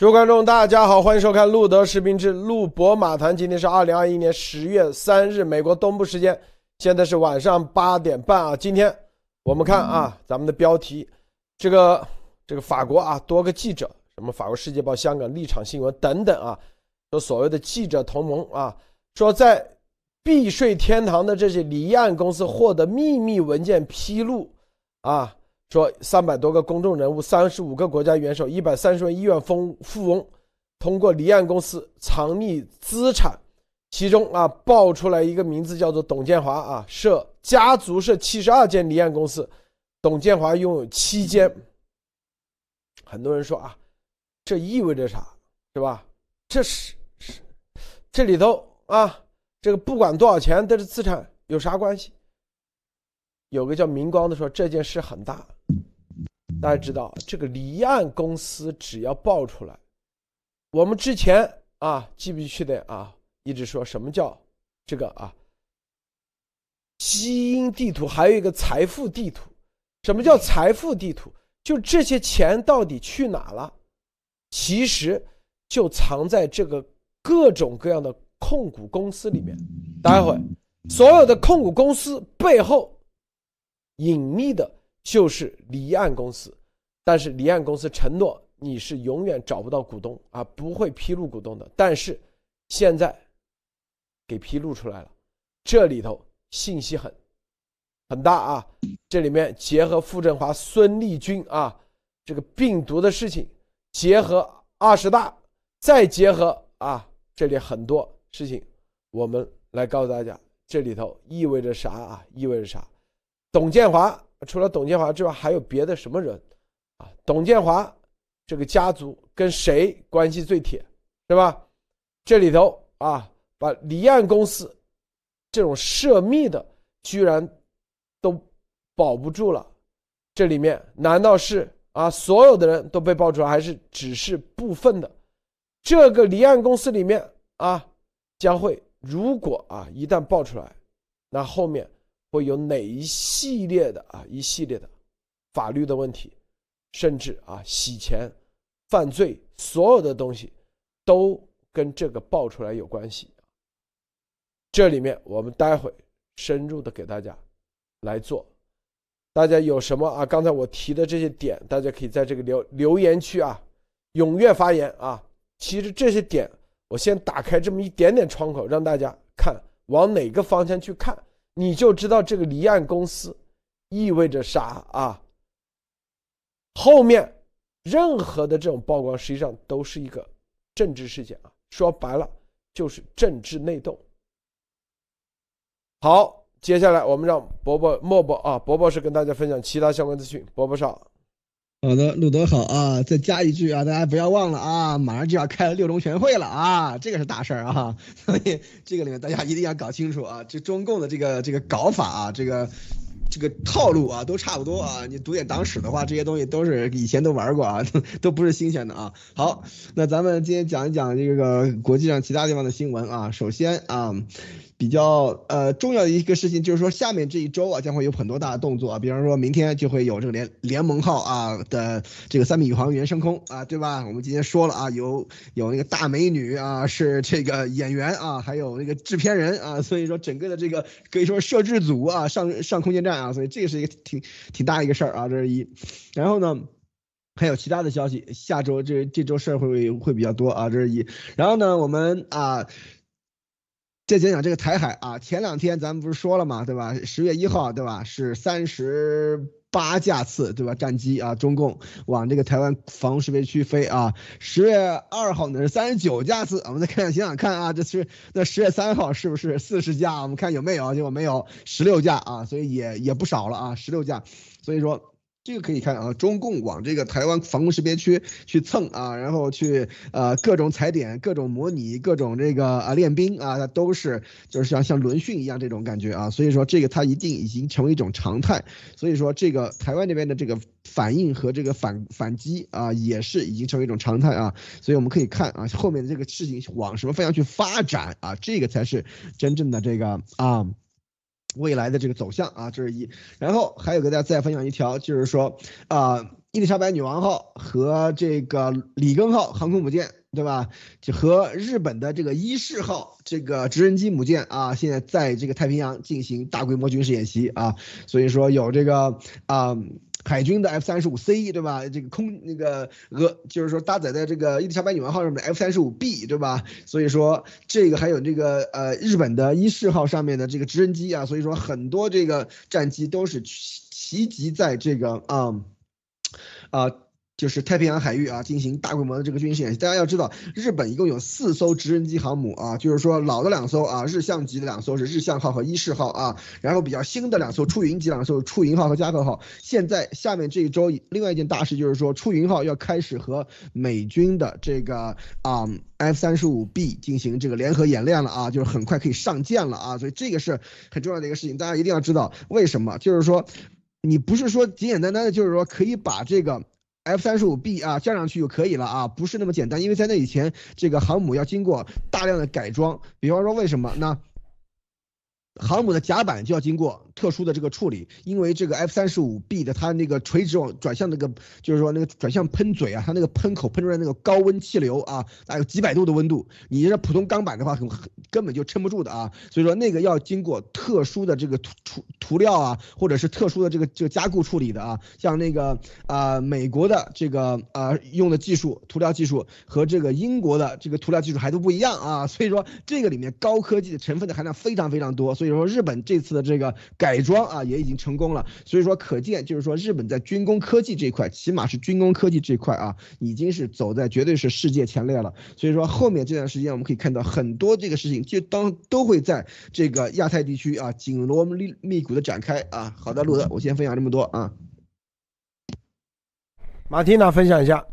诸位观众，大家好，欢迎收看路德视频之路博马谈。今天是二零二一年十月三日，美国东部时间，现在是晚上八点半啊。今天我们看啊，咱们的标题，这个这个法国啊，多个记者，什么法国《世界报》、香港立场新闻等等啊，说所谓的记者同盟啊，说在避税天堂的这些离岸公司获得秘密文件披露啊。说三百多个公众人物、三十五个国家元首、一百三十位亿万富富翁，通过离岸公司藏匿资产，其中啊爆出来一个名字叫做董建华啊，设家族设七十二间离岸公司，董建华拥有七间。很多人说啊，这意味着啥，是吧？这是是这里头啊，这个不管多少钱，这是资产有啥关系？有个叫明光的说这件事很大。大家知道，这个离岸公司只要爆出来，我们之前啊，记不记得啊？一直说什么叫这个啊？基因地图，还有一个财富地图。什么叫财富地图？就这些钱到底去哪了？其实就藏在这个各种各样的控股公司里面。待会所有的控股公司背后隐秘的。就是离岸公司，但是离岸公司承诺你是永远找不到股东啊，不会披露股东的。但是现在给披露出来了，这里头信息很很大啊。这里面结合傅振华、孙立军啊这个病毒的事情，结合二十大，再结合啊这里很多事情，我们来告诉大家，这里头意味着啥啊？意味着啥？董建华。除了董建华之外，还有别的什么人啊？董建华这个家族跟谁关系最铁，是吧？这里头啊，把离岸公司这种涉密的居然都保不住了。这里面难道是啊，所有的人都被爆出来，还是只是部分的？这个离岸公司里面啊，将会如果啊一旦爆出来，那后面。会有哪一系列的啊一系列的法律的问题，甚至啊洗钱、犯罪，所有的东西都跟这个爆出来有关系。这里面我们待会深入的给大家来做。大家有什么啊？刚才我提的这些点，大家可以在这个留留言区啊踊跃发言啊。其实这些点，我先打开这么一点点窗口，让大家看往哪个方向去看。你就知道这个离岸公司意味着啥啊？后面任何的这种曝光，实际上都是一个政治事件啊。说白了就是政治内斗。好，接下来我们让伯伯莫伯啊，伯伯是跟大家分享其他相关资讯。伯伯少。好的，路德好啊！再加一句啊，大家不要忘了啊，马上就要开六中全会了啊，这个是大事儿啊，所以这个里面大家一定要搞清楚啊，这中共的这个这个搞法啊，这个这个套路啊，都差不多啊。你读点党史的话，这些东西都是以前都玩过啊，都不是新鲜的啊。好，那咱们今天讲一讲这个国际上其他地方的新闻啊。首先啊。比较呃重要的一个事情就是说，下面这一周啊将会有很多大的动作啊，比方说明天就会有这个联联盟号啊的这个三米宇航员升空啊，对吧？我们今天说了啊，有有那个大美女啊是这个演员啊，还有那个制片人啊，所以说整个的这个可以说摄制组啊上上空间站啊，所以这个是一个挺挺大一个事儿啊，这是一。然后呢，还有其他的消息，下周这这周事儿会会比较多啊，这是一。然后呢，我们啊。再讲讲这个台海啊，前两天咱们不是说了嘛，对吧？十月一号，对吧？是三十八架次，对吧？战机啊，中共往这个台湾防空识别区飞啊。十月二号呢是三十九架次，我们再看想想看啊，这是那十月三号是不是四十架？我们看有没有，结果没有，十六架啊，所以也也不少了啊，十六架，所以说。这个可以看啊，中共往这个台湾防空识别区去蹭啊，然后去呃各种踩点、各种模拟、各种这个啊练兵啊，它都是就是像像轮训一样这种感觉啊，所以说这个它一定已经成为一种常态，所以说这个台湾那边的这个反应和这个反反击啊，也是已经成为一种常态啊，所以我们可以看啊后面的这个事情往什么方向去发展啊，这个才是真正的这个啊。未来的这个走向啊，这是一，然后还有给大家再分享一条，就是说啊，伊丽莎白女王号和这个里根号航空母舰，对吧？就和日本的这个伊势号这个直升机母舰啊，现在在这个太平洋进行大规模军事演习啊，所以说有这个啊。海军的 F 三十五 C 对吧？这个空那个俄就是说搭载在这个伊丽莎白女王号上面的 F 三十五 B 对吧？所以说这个还有这个呃日本的伊势号上面的这个直升机啊，所以说很多这个战机都是齐齐集在这个啊啊。就是太平洋海域啊，进行大规模的这个军事演习。大家要知道，日本一共有四艘直升机航母啊，就是说老的两艘啊，日向级的两艘是日向号和伊势号啊，然后比较新的两艘出云级两艘出云号和加贺号。现在下面这一周，另外一件大事就是说，出云号要开始和美军的这个啊 F 三十五 B 进行这个联合演练了啊，就是很快可以上舰了啊，所以这个是很重要的一个事情，大家一定要知道为什么？就是说，你不是说简简单单的，就是说可以把这个。F 三十五 B 啊，降上去就可以了啊，不是那么简单，因为在那以前，这个航母要经过大量的改装，比方说为什么那航母的甲板就要经过。特殊的这个处理，因为这个 F 三十五 B 的它那个垂直往转向那个，就是说那个转向喷嘴啊，它那个喷口喷出来那个高温气流啊，大概有几百度的温度，你这普通钢板的话，很根本就撑不住的啊。所以说那个要经过特殊的这个涂涂涂料啊，或者是特殊的这个这个加固处理的啊。像那个啊美国的这个啊用的技术涂料技术和这个英国的这个涂料技术还都不一样啊。所以说这个里面高科技的成分的含量非常非常多。所以说日本这次的这个改。改装啊也已经成功了，所以说可见就是说日本在军工科技这一块，起码是军工科技这一块啊，已经是走在绝对是世界前列了。所以说后面这段时间我们可以看到很多这个事情，就当都会在这个亚太地区啊紧锣密密鼓的展开啊。好的，路德，我先分享这么多啊。马蒂娜分享一下。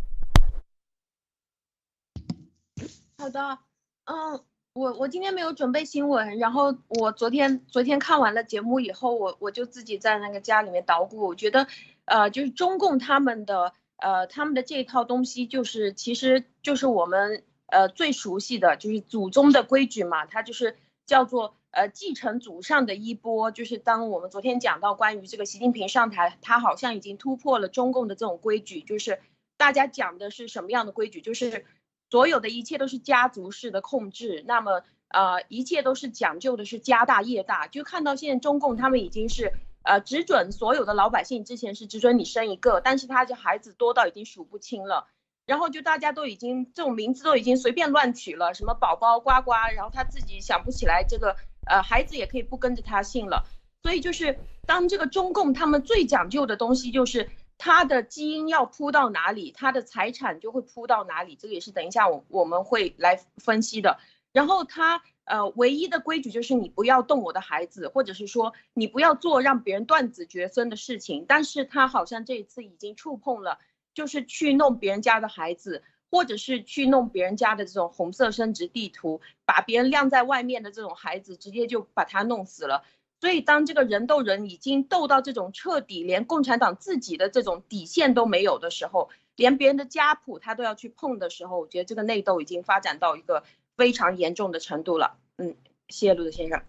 好的，嗯。我我今天没有准备新闻，然后我昨天昨天看完了节目以后，我我就自己在那个家里面捣鼓，我觉得，呃，就是中共他们的呃他们的这套东西，就是其实就是我们呃最熟悉的就是祖宗的规矩嘛，它就是叫做呃继承祖上的衣钵，就是当我们昨天讲到关于这个习近平上台，他好像已经突破了中共的这种规矩，就是大家讲的是什么样的规矩，就是。所有的一切都是家族式的控制，那么呃，一切都是讲究的是家大业大。就看到现在中共他们已经是呃只准所有的老百姓，之前是只准你生一个，但是他这孩子多到已经数不清了。然后就大家都已经这种名字都已经随便乱取了，什么宝宝呱呱，然后他自己想不起来这个呃孩子也可以不跟着他姓了。所以就是当这个中共他们最讲究的东西就是。他的基因要铺到哪里，他的财产就会铺到哪里，这个也是等一下我我们会来分析的。然后他呃唯一的规矩就是你不要动我的孩子，或者是说你不要做让别人断子绝孙的事情。但是他好像这一次已经触碰了，就是去弄别人家的孩子，或者是去弄别人家的这种红色生殖地图，把别人晾在外面的这种孩子直接就把他弄死了。所以，当这个人斗人已经斗到这种彻底，连共产党自己的这种底线都没有的时候，连别人的家谱他都要去碰的时候，我觉得这个内斗已经发展到一个非常严重的程度了。嗯，谢谢陆子先生。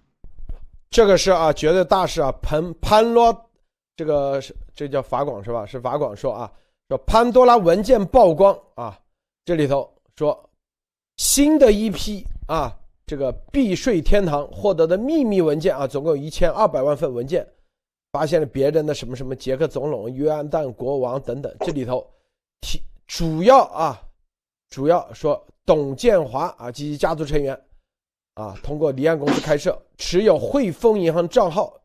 这个是啊，绝对大事啊！潘潘罗，这个是这叫法广是吧？是法广说啊，说潘多拉文件曝光啊，这里头说新的一批啊。这个避税天堂获得的秘密文件啊，总共有一千二百万份文件，发现了别人的什么什么捷克总统、约安旦国王等等。这里头提主要啊，主要说董建华啊及其家族成员啊，通过离岸公司开设持有汇丰银行账号，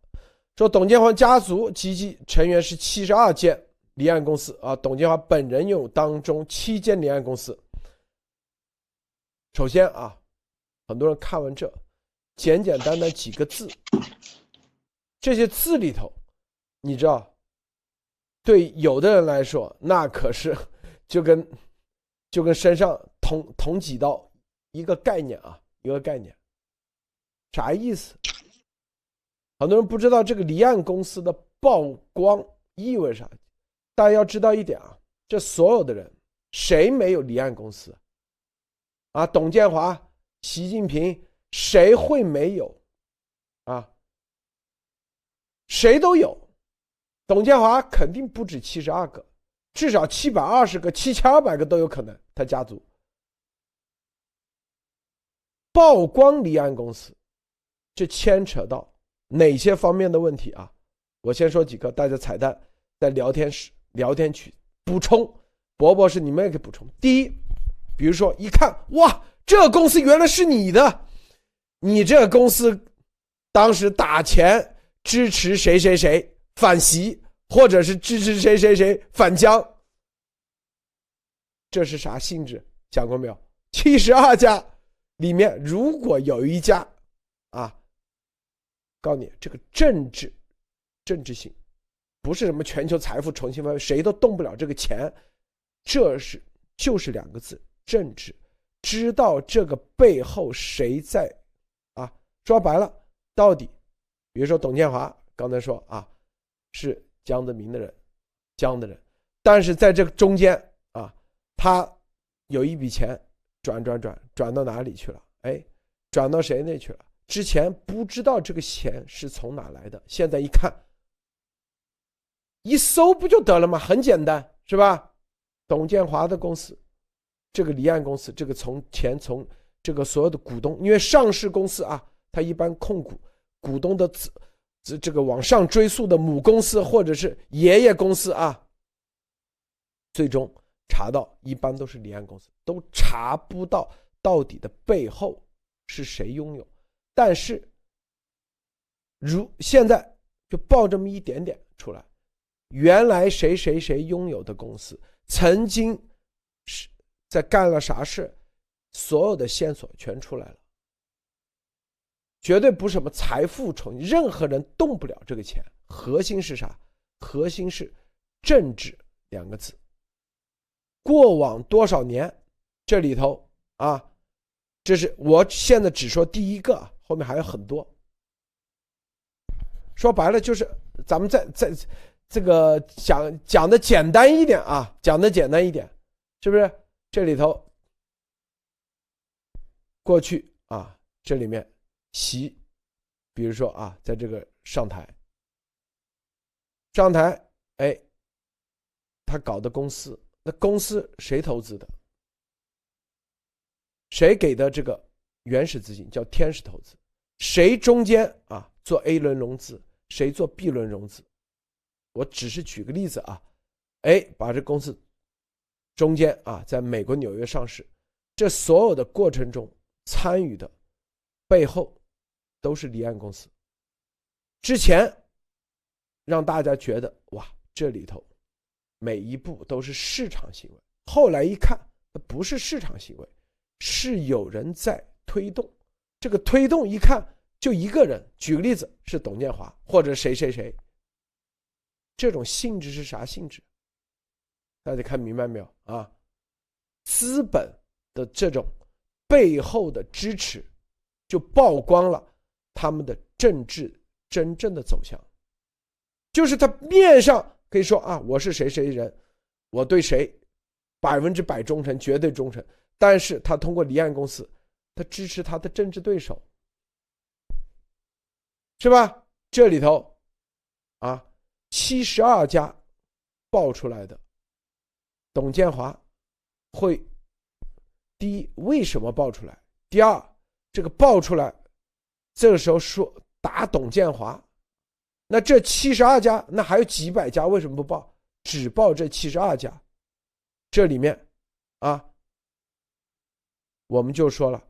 说董建华家族及其成员是七十二间离岸公司啊，董建华本人拥有当中七间离岸公司。首先啊。很多人看完这，简简单单几个字，这些字里头，你知道，对有的人来说，那可是就跟就跟身上捅捅几刀一个概念啊，一个概念，啥意思？很多人不知道这个离岸公司的曝光意味着啥，大家要知道一点啊，这所有的人谁没有离岸公司？啊，董建华。习近平谁会没有？啊，谁都有。董建华肯定不止七十二个，至少七百二十个、七千二百个都有可能。他家族曝光离岸公司，这牵扯到哪些方面的问题啊？我先说几个，大家彩蛋在聊天室、聊天区补充。博博是你们也可以补充。第一，比如说一看哇，这公司原来是你的，你这公司当时打钱支持谁谁谁反袭，或者是支持谁谁谁反江。这是啥性质？讲过没有？七十二家里面，如果有一家，啊，告诉你这个政治政治性，不是什么全球财富重新分配，谁都动不了这个钱，这是就是两个字：政治。知道这个背后谁在，啊，说白了，到底，比如说董建华刚才说啊，是江泽民的人，江的人，但是在这个中间啊。他有一笔钱转转转转到哪里去了？哎，转到谁那去了？之前不知道这个钱是从哪来的，现在一看，一搜不就得了吗？很简单，是吧？董建华的公司，这个离岸公司，这个从钱从这个所有的股东，因为上市公司啊，它一般控股股东的子这这个往上追溯的母公司或者是爷爷公司啊，最终。查到一般都是离岸公司，都查不到到底的背后是谁拥有。但是，如现在就报这么一点点出来，原来谁谁谁拥有的公司，曾经是在干了啥事，所有的线索全出来了。绝对不是什么财富重，任何人动不了这个钱。核心是啥？核心是政治两个字。过往多少年，这里头啊，这是我现在只说第一个，后面还有很多。说白了就是，咱们再再这个讲讲的简单一点啊，讲的简单一点，是不是？这里头过去啊，这里面习，比如说啊，在这个上台，上台，哎，他搞的公司。那公司谁投资的？谁给的这个原始资金叫天使投资？谁中间啊做 A 轮融资？谁做 B 轮融资？我只是举个例子啊，哎，把这公司中间啊在美国纽约上市，这所有的过程中参与的背后都是离岸公司。之前让大家觉得哇，这里头。每一步都是市场行为，后来一看，不是市场行为，是有人在推动。这个推动一看就一个人，举个例子是董建华或者谁谁谁。这种性质是啥性质？大家看明白没有啊？资本的这种背后的支持，就曝光了他们的政治真正的走向，就是他面上。可以说啊，我是谁谁人，我对谁百分之百忠诚，绝对忠诚。但是他通过离岸公司，他支持他的政治对手，是吧？这里头啊，七十二家爆出来的，董建华会第一为什么爆出来？第二，这个爆出来，这个时候说打董建华。那这七十二家，那还有几百家为什么不报？只报这七十二家，这里面，啊，我们就说了，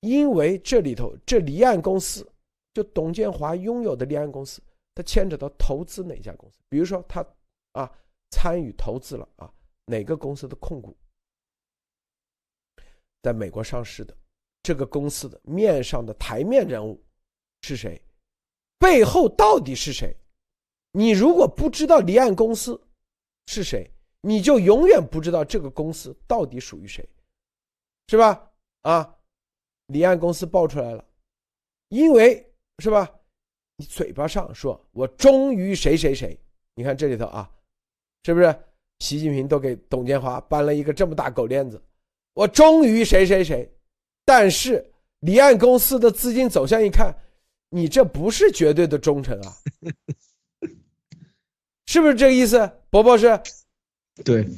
因为这里头这离岸公司，就董建华拥有的离岸公司，它牵扯到投资哪家公司？比如说他啊参与投资了啊哪个公司的控股，在美国上市的这个公司的面上的台面人物是谁？背后到底是谁？你如果不知道离岸公司是谁，你就永远不知道这个公司到底属于谁，是吧？啊，离岸公司爆出来了，因为是吧？你嘴巴上说我忠于谁谁谁，你看这里头啊，是不是？习近平都给董建华颁了一个这么大狗链子，我忠于谁谁谁，但是离岸公司的资金走向一看。你这不是绝对的忠诚啊，是不是这个意思？伯伯是，对，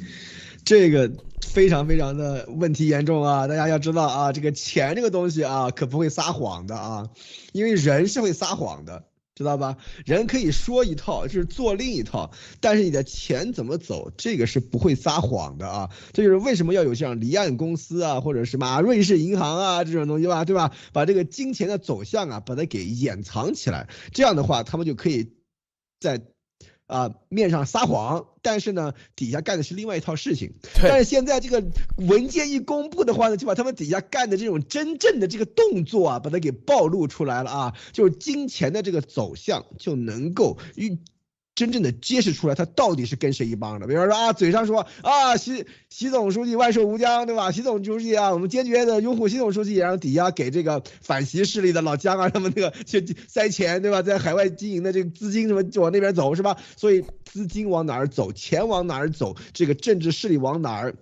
这个非常非常的问题严重啊！大家要知道啊，这个钱这个东西啊，可不会撒谎的啊，因为人是会撒谎的。知道吧？人可以说一套，就是做另一套，但是你的钱怎么走，这个是不会撒谎的啊！这就是为什么要有像离岸公司啊，或者什么瑞士银行啊这种东西吧，对吧？把这个金钱的走向啊，把它给掩藏起来，这样的话，他们就可以在。啊，面上撒谎，但是呢，底下干的是另外一套事情。但是现在这个文件一公布的话呢，就把他们底下干的这种真正的这个动作啊，把它给暴露出来了啊，就是金钱的这个走向就能够与。真正的揭示出来，他到底是跟谁一帮的？比方说啊，嘴上说啊，习习总书记万寿无疆，对吧？习总书记啊，我们坚决的拥护习总书记，然后抵押给这个反习势力的老姜啊，什么那个去塞钱，对吧？在海外经营的这个资金什么就往那边走，是吧？所以资金往哪儿走，钱往哪儿走，这个政治势力往哪儿。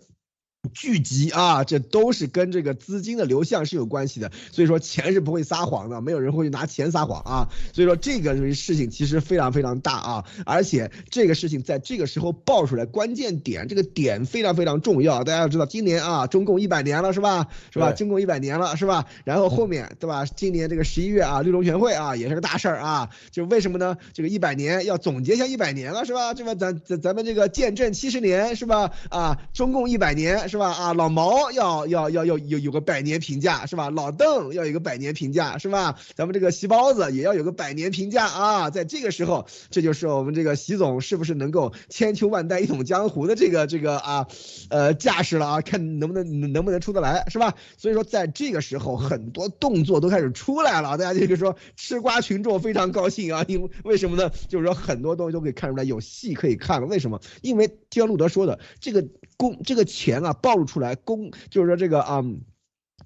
聚集啊，这都是跟这个资金的流向是有关系的，所以说钱是不会撒谎的，没有人会去拿钱撒谎啊，所以说这个事情其实非常非常大啊，而且这个事情在这个时候爆出来，关键点这个点非常非常重要，大家要知道今年啊，中共一百年了是吧？是吧？中共一百年了是吧？然后后面对吧？今年这个十一月啊，六中全会啊，也是个大事儿啊，就为什么呢？这个一百年要总结一下一百年了是吧？这吧？咱咱咱们这个见证七十年是吧？啊，中共一百年是。是吧？啊，老毛要要要要有有个百年评价是吧？老邓要有个百年评价是吧？咱们这个习包子也要有个百年评价啊！在这个时候，这就是我们这个习总是不是能够千秋万代一统江湖的这个这个啊，呃架势了啊？看能不能能不能出得来是吧？所以说，在这个时候，很多动作都开始出来了，大家就是说吃瓜群众非常高兴啊！因为为什么呢？就是说很多东西都可以看出来有戏可以看了。为什么？因为就像路德说的，这个公这个钱啊。暴露出来公就是说这个啊，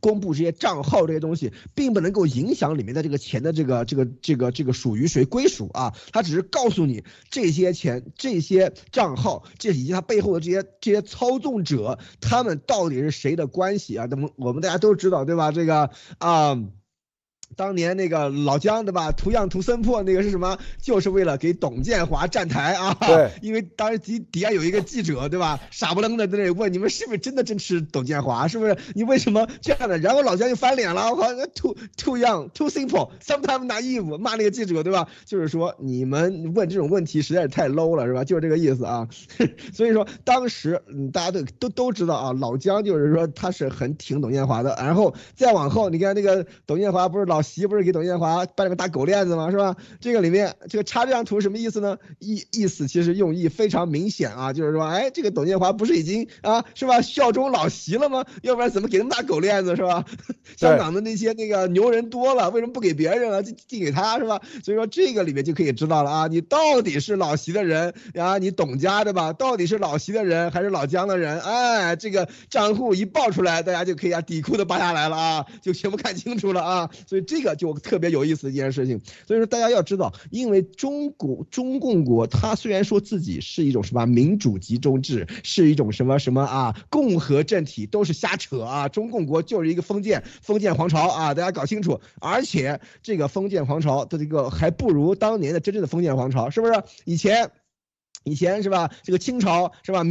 公布这些账号这些东西，并不能够影响里面的这个钱的这个这个这个这个属于谁归属啊，他只是告诉你这些钱这些账号这以及他背后的这些这些操纵者他们到底是谁的关系啊？那么我们大家都知道对吧？这个啊。当年那个老姜对吧？图样图森破那个是什么？就是为了给董建华站台啊！对，因为当时底底下有一个记者对吧？傻不愣的在那里问你们是不是真的支持董建华？是不是？你为什么这样的？然后老姜就翻脸了，我靠，too too young too simple，sometimes naive，骂那个记者对吧？就是说你们问这种问题实在是太 low 了是吧？就是这个意思啊。所以说当时嗯大家都都都知道啊，老姜就是说他是很挺董建华的。然后再往后你看那个董建华不是老。习不是给董建华掰了个大狗链子吗？是吧？这个里面这个插这张图什么意思呢？意意思其实用意非常明显啊，就是说，哎，这个董建华不是已经啊，是吧？效忠老习了吗？要不然怎么给那么大狗链子是吧？香港的那些那个牛人多了，为什么不给别人啊，就递给他是吧？所以说这个里面就可以知道了啊，你到底是老习的人啊，你董家的吧？到底是老习的人还是老姜的人？哎，这个账户一报出来，大家就可以啊底裤都扒下来了啊，就全部看清楚了啊，所以。这个就特别有意思的一件事情，所以说大家要知道，因为中国中共国，它虽然说自己是一种什么民主集中制，是一种什么什么啊共和政体，都是瞎扯啊！中共国就是一个封建封建皇朝啊，大家搞清楚。而且这个封建皇朝的这个还不如当年的真正的封建皇朝，是不是？以前以前是吧？这个清朝是吧？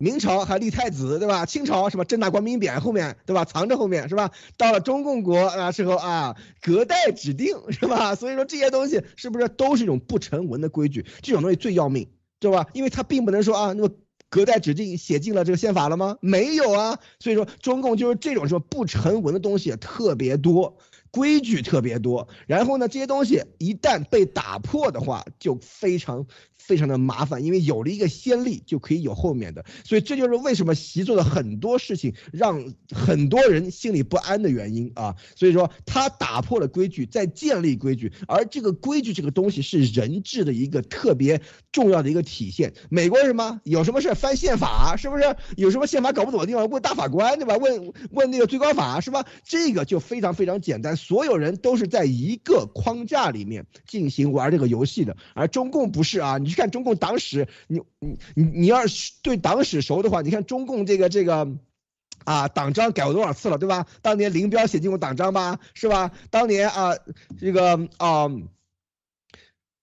明朝还立太子，对吧？清朝什么？正大光明匾后面，对吧？藏着后面是吧？到了中共国啊时候啊，隔代指定是吧？所以说这些东西是不是都是一种不成文的规矩？这种东西最要命，对吧？因为它并不能说啊，那么隔代指定写进了这个宪法了吗？没有啊。所以说中共就是这种说不成文的东西特别多，规矩特别多。然后呢，这些东西一旦被打破的话，就非常。非常的麻烦，因为有了一个先例，就可以有后面的，所以这就是为什么习做的很多事情让很多人心里不安的原因啊。所以说他打破了规矩，在建立规矩，而这个规矩这个东西是人治的一个特别重要的一个体现。美国什么有什么事翻宪法，是不是有什么宪法搞不懂的地方问大法官对吧？问问那个最高法是吧？这个就非常非常简单，所有人都是在一个框架里面进行玩这个游戏的，而中共不是啊，你。看中共党史，你你你你要是对党史熟的话，你看中共这个这个，啊，党章改过多少次了，对吧？当年林彪写进过党章吧，是吧？当年啊，这个啊，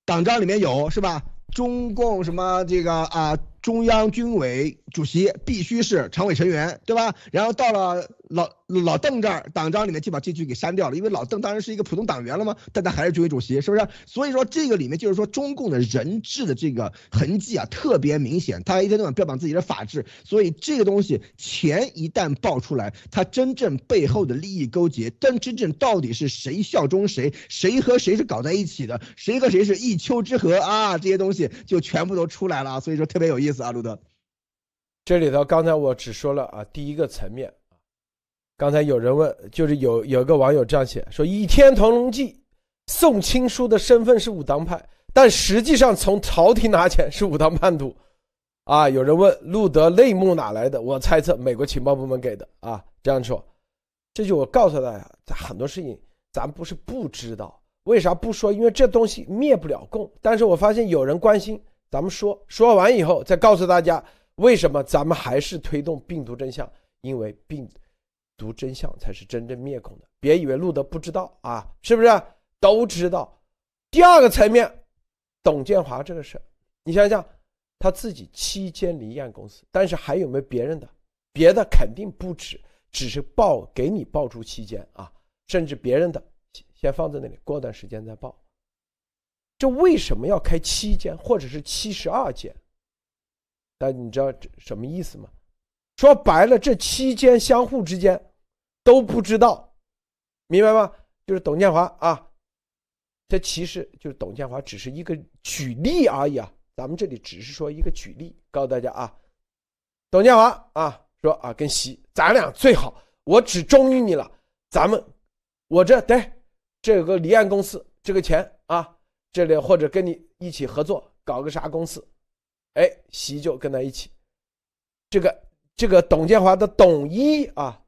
党章里面有是吧？中共什么这个啊，中央军委主席必须是常委成员，对吧？然后到了老老邓这儿，党章里面就把这句给删掉了，因为老邓当然是一个普通党员了嘛，但他还是军委主席，是不是？所以说这个里面就是说中共的人治的这个痕迹啊特别明显，他一天到晚标榜自己的法治，所以这个东西钱一旦爆出来，他真正背后的利益勾结，但真正到底是谁效忠谁，谁和谁是搞在一起的，谁和谁是一丘之貉啊，这些东西就全部都出来了，所以说特别有意思啊，路德。这里头刚才我只说了啊第一个层面，刚才有人问，就是有有一个网友这样写说，《倚天屠龙记》宋青书的身份是武当派，但实际上从朝廷拿钱是武当叛徒，啊，有人问路德内幕哪来的？我猜测美国情报部门给的啊，这样说，这就我告诉大家，很多事情咱不是不知道，为啥不说？因为这东西灭不了共。但是我发现有人关心，咱们说说完以后再告诉大家。为什么咱们还是推动病毒真相？因为病读真相才是真正灭孔的。别以为路德不知道啊，是不是都知道？第二个层面，董建华这个事你想想，他自己七间离岸公司，但是还有没有别人的？别的肯定不止，只是报给你报出七间啊，甚至别人的先放在那里，过段时间再报。这为什么要开七间，或者是七十二间？但你知道这什么意思吗？说白了，这期间相互之间都不知道，明白吗？就是董建华啊，这其实就是董建华只是一个举例而已啊。咱们这里只是说一个举例，告诉大家啊，董建华啊说啊，跟习咱俩最好，我只忠于你了。咱们我这对这个离岸公司这个钱啊，这里或者跟你一起合作搞个啥公司。哎，习就跟他一起，这个这个董建华的董一啊，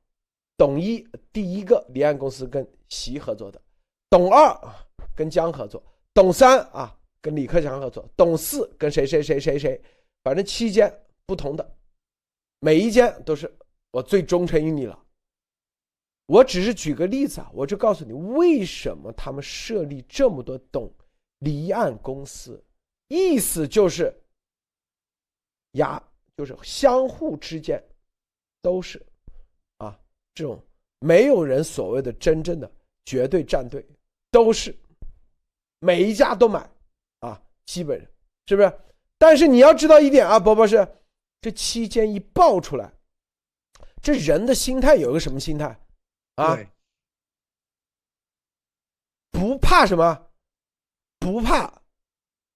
董一第一个离岸公司跟习合作的，董二啊跟江合作，董三啊跟李克强合作，董四跟谁谁谁谁谁，反正七间不同的，每一间都是我最忠诚于你了。我只是举个例子啊，我就告诉你为什么他们设立这么多董离岸公司，意思就是。压就是相互之间都是啊，这种没有人所谓的真正的绝对站队，都是每一家都买啊，基本是不是？但是你要知道一点啊，博博士，这期间一爆出来，这人的心态有个什么心态啊？不怕什么？不怕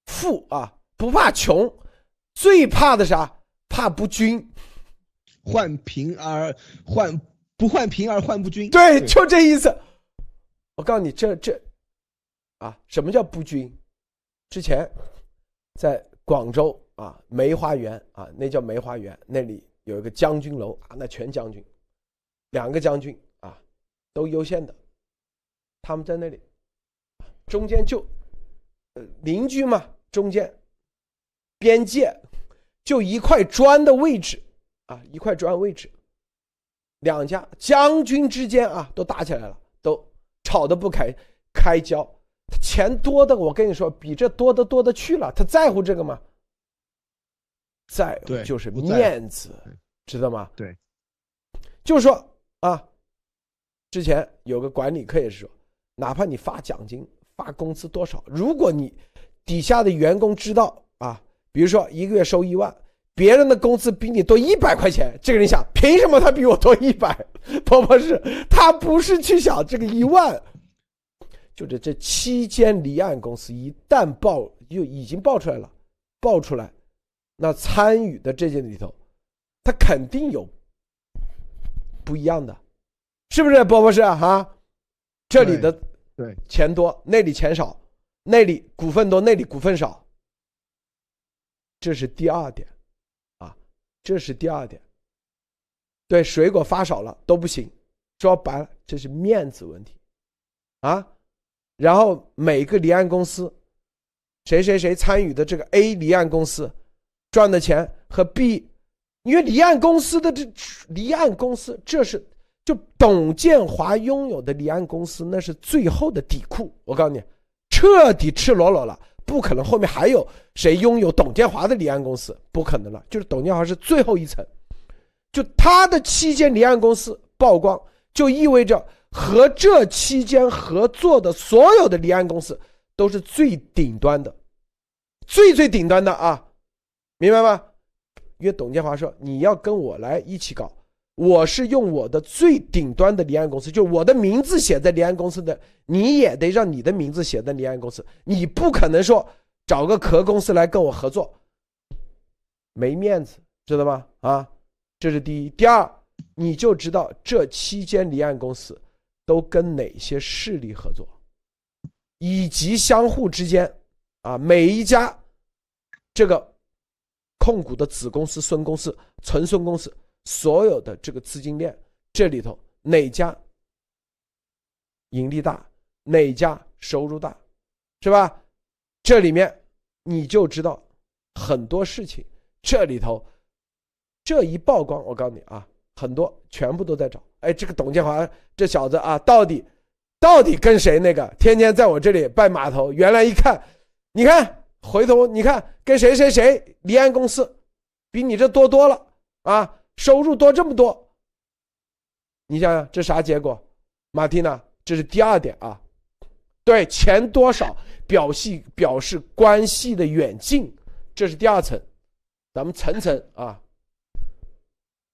富啊，不怕穷。最怕的啥？怕不均，患贫而患不患贫而患不均。对，就这意思。我告诉你，这这啊，什么叫不均？之前在广州啊，梅花园啊，那叫梅花园，那里有一个将军楼啊，那全将军，两个将军啊，都优先的，他们在那里，中间就呃邻居嘛，中间。边界就一块砖的位置啊，一块砖位置，两家将军之间啊都打起来了，都吵得不开开交。他钱多的，我跟你说，比这多的多的去了。他在乎这个吗？在乎，就是面子，知道吗？对，就是说啊，之前有个管理课也是说，哪怕你发奖金、发工资多少，如果你底下的员工知道啊。比如说一个月收一万，别人的工资比你多一百块钱，这个人想，凭什么他比我多一百？不不是，他不是去想这个一万，就这这七间离岸公司一旦爆，就已经爆出来了，爆出来，那参与的这些里头，他肯定有不一样的，是不是？波波是哈，这里的对钱多，那里钱少，那里股份多，那里股份少。这是第二点，啊，这是第二点。对，水果发少了都不行，说白了，这是面子问题，啊。然后每个离岸公司，谁谁谁参与的这个 A 离岸公司赚的钱和 B，因为离岸公司的这离岸公司，这是就董建华拥有的离岸公司，那是最后的底库。我告诉你，彻底赤裸裸了，不可能后面还有谁拥有董建华的离岸公司，不可能了。就是董建华是最后一层，就他的七间离岸公司曝光，就意味着和这期间合作的所有的离岸公司都是最顶端的，最最顶端的啊，明白吗？因为董建华说你要跟我来一起搞。我是用我的最顶端的离岸公司，就我的名字写在离岸公司的，你也得让你的名字写在离岸公司。你不可能说找个壳公司来跟我合作，没面子，知道吗？啊，这是第一。第二，你就知道这期间离岸公司都跟哪些势力合作，以及相互之间啊，每一家这个控股的子公司、孙公司、存孙公司。所有的这个资金链，这里头哪家盈利大，哪家收入大，是吧？这里面你就知道很多事情。这里头这一曝光，我告诉你啊，很多全部都在找。哎，这个董建华这小子啊，到底到底跟谁那个？天天在我这里拜码头。原来一看，你看回头你看跟谁谁谁离岸公司，比你这多多了啊！收入多这么多，你想想这啥结果？马蒂娜，这是第二点啊。对，钱多少表示表示关系的远近，这是第二层。咱们层层啊，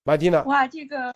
马蒂娜。哇，这个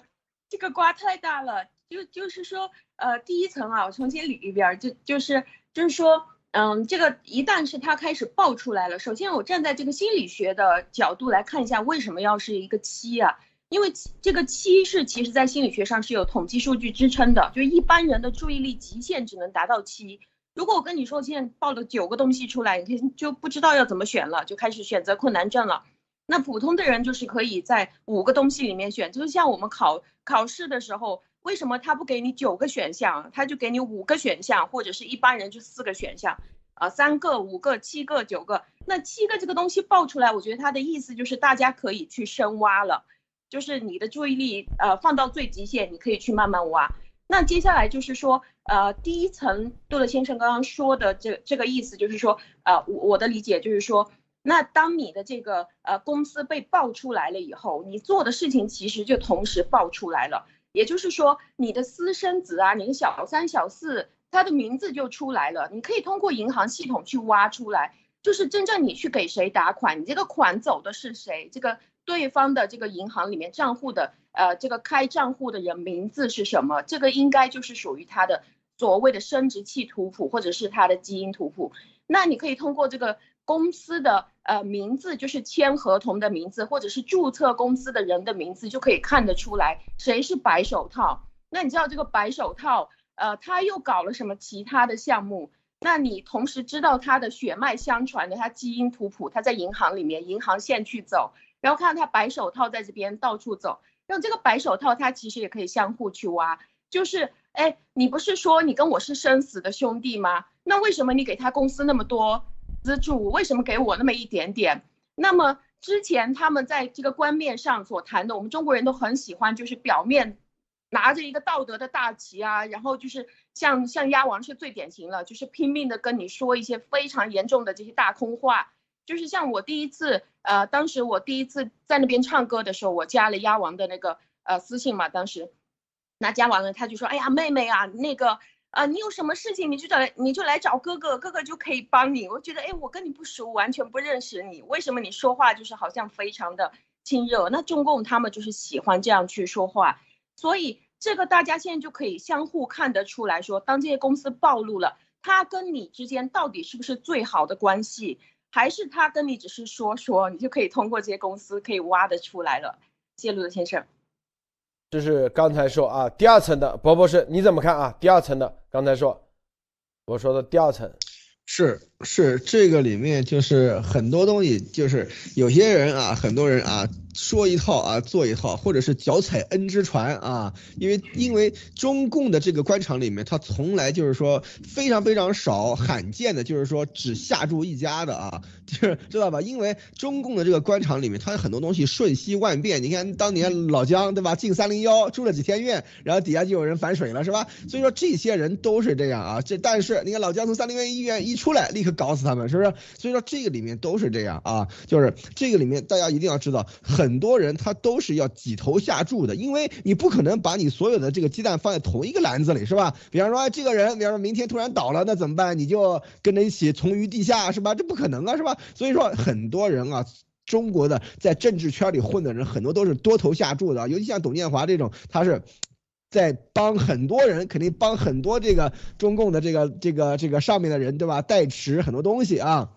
这个瓜太大了。就就是说，呃，第一层啊，我重新捋一遍，就就是就是说，嗯，这个一旦是他开始爆出来了，首先我站在这个心理学的角度来看一下，为什么要是一个七啊？因为这个七是其实，在心理学上是有统计数据支撑的，就一般人的注意力极限只能达到七。如果我跟你说现在报了九个东西出来，你可以就不知道要怎么选了，就开始选择困难症了。那普通的人就是可以在五个东西里面选，就是像我们考考试的时候，为什么他不给你九个选项，他就给你五个选项，或者是一般人就四个选项啊，三个、五个、七个、九个。那七个这个东西报出来，我觉得他的意思就是大家可以去深挖了。就是你的注意力，呃，放到最极限，你可以去慢慢挖。那接下来就是说，呃，第一层杜勒先生刚刚说的这这个意思，就是说，呃，我我的理解就是说，那当你的这个呃公司被爆出来了以后，你做的事情其实就同时爆出来了。也就是说，你的私生子啊，你的小三小四，他的名字就出来了。你可以通过银行系统去挖出来，就是真正你去给谁打款，你这个款走的是谁，这个。对方的这个银行里面账户的呃，这个开账户的人名字是什么？这个应该就是属于他的所谓的生殖器图谱，或者是他的基因图谱。那你可以通过这个公司的呃名字，就是签合同的名字，或者是注册公司的人的名字，就可以看得出来谁是白手套。那你知道这个白手套呃，他又搞了什么其他的项目？那你同时知道他的血脉相传的他基因图谱，他在银行里面银行线去走。然后看到他白手套在这边到处走，然后这个白手套他其实也可以相互去挖，就是哎，你不是说你跟我是生死的兄弟吗？那为什么你给他公司那么多资助，为什么给我那么一点点？那么之前他们在这个官面上所谈的，我们中国人都很喜欢，就是表面拿着一个道德的大旗啊，然后就是像像鸭王是最典型了，就是拼命的跟你说一些非常严重的这些大空话。就是像我第一次，呃，当时我第一次在那边唱歌的时候，我加了鸭王的那个呃私信嘛，当时，那加完了，他就说，哎呀，妹妹啊，那个，呃，你有什么事情你就找你就来找哥哥，哥哥就可以帮你。我觉得，哎，我跟你不熟，完全不认识你，为什么你说话就是好像非常的亲热？那中共他们就是喜欢这样去说话，所以这个大家现在就可以相互看得出来说，当这些公司暴露了，他跟你之间到底是不是最好的关系？还是他跟你只是说说，你就可以通过这些公司可以挖得出来了。谢路德先生，这是刚才说啊，第二层的博博士你怎么看啊？第二层的刚才说，我说的第二层。是是，这个里面就是很多东西，就是有些人啊，很多人啊，说一套啊，做一套，或者是脚踩 N 只船啊。因为因为中共的这个官场里面，他从来就是说非常非常少、罕见的，就是说只下注一家的啊，就是知道吧？因为中共的这个官场里面，他很多东西瞬息万变。你看当年老姜对吧，进三零幺住了几天院，然后底下就有人反水了，是吧？所以说这些人都是这样啊。这但是你看老姜从三零幺医院一。出来立刻搞死他们，是不是？所以说这个里面都是这样啊，就是这个里面大家一定要知道，很多人他都是要几头下注的，因为你不可能把你所有的这个鸡蛋放在同一个篮子里，是吧？比方说这个人，比方说明天突然倒了，那怎么办？你就跟着一起从于地下，是吧？这不可能啊，是吧？所以说很多人啊。中国的在政治圈里混的人很多都是多头下注的，尤其像董建华这种，他是在帮很多人，肯定帮很多这个中共的这个这个这个上面的人，对吧？代持很多东西啊，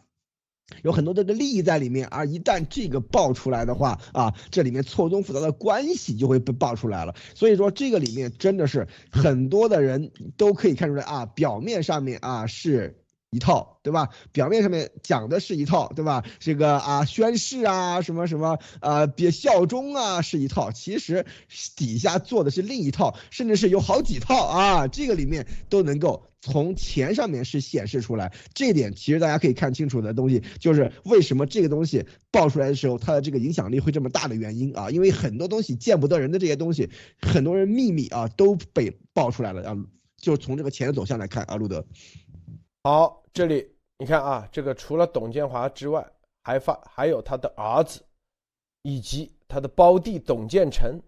有很多的利益在里面。而一旦这个爆出来的话啊，这里面错综复杂的关系就会被爆出来了。所以说这个里面真的是很多的人都可以看出来啊，表面上面啊是。一套对吧？表面上面讲的是一套对吧？这个啊宣誓啊什么什么啊别效忠啊是一套，其实底下做的是另一套，甚至是有好几套啊。这个里面都能够从钱上面是显示出来，这点其实大家可以看清楚的东西，就是为什么这个东西爆出来的时候，它的这个影响力会这么大的原因啊。因为很多东西见不得人的这些东西，很多人秘密啊都被爆出来了啊。就从这个钱的走向来看啊，路德。好，这里你看啊，这个除了董建华之外，还发还有他的儿子，以及他的胞弟董建成，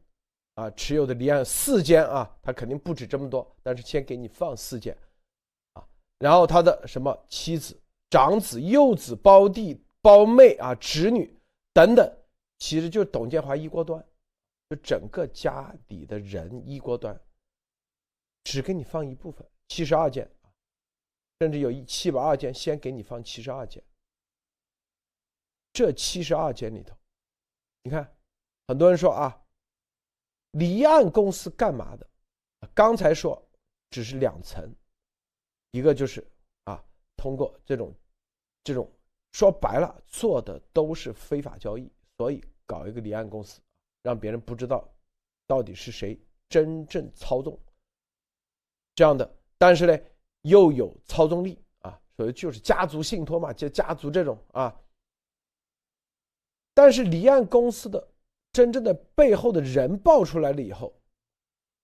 啊持有的离岸四间啊，他肯定不止这么多，但是先给你放四间，啊，然后他的什么妻子、长子、幼子、胞弟、胞妹啊、侄女等等，其实就是董建华一锅端，就整个家里的人一锅端，只给你放一部分，七十二件。甚至有一七百二件，先给你放七十二件。这七十二件里头，你看，很多人说啊，离岸公司干嘛的？刚才说只是两层，一个就是啊，通过这种这种说白了做的都是非法交易，所以搞一个离岸公司，让别人不知道到底是谁真正操纵这样的。但是呢。又有操纵力啊，所以就是家族信托嘛，就家族这种啊。但是离岸公司的真正的背后的人爆出来了以后，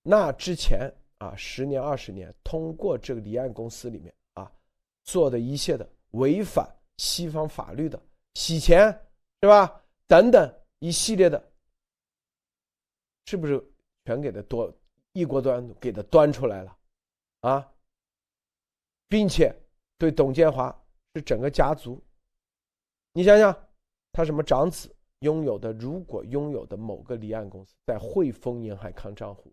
那之前啊，十年二十年通过这个离岸公司里面啊做的一切的违反西方法律的洗钱是吧？等等一系列的，是不是全给他多一锅端给他端出来了啊？并且对董建华是整个家族，你想想，他什么长子拥有的，如果拥有的某个离岸公司在汇丰沿海康账户，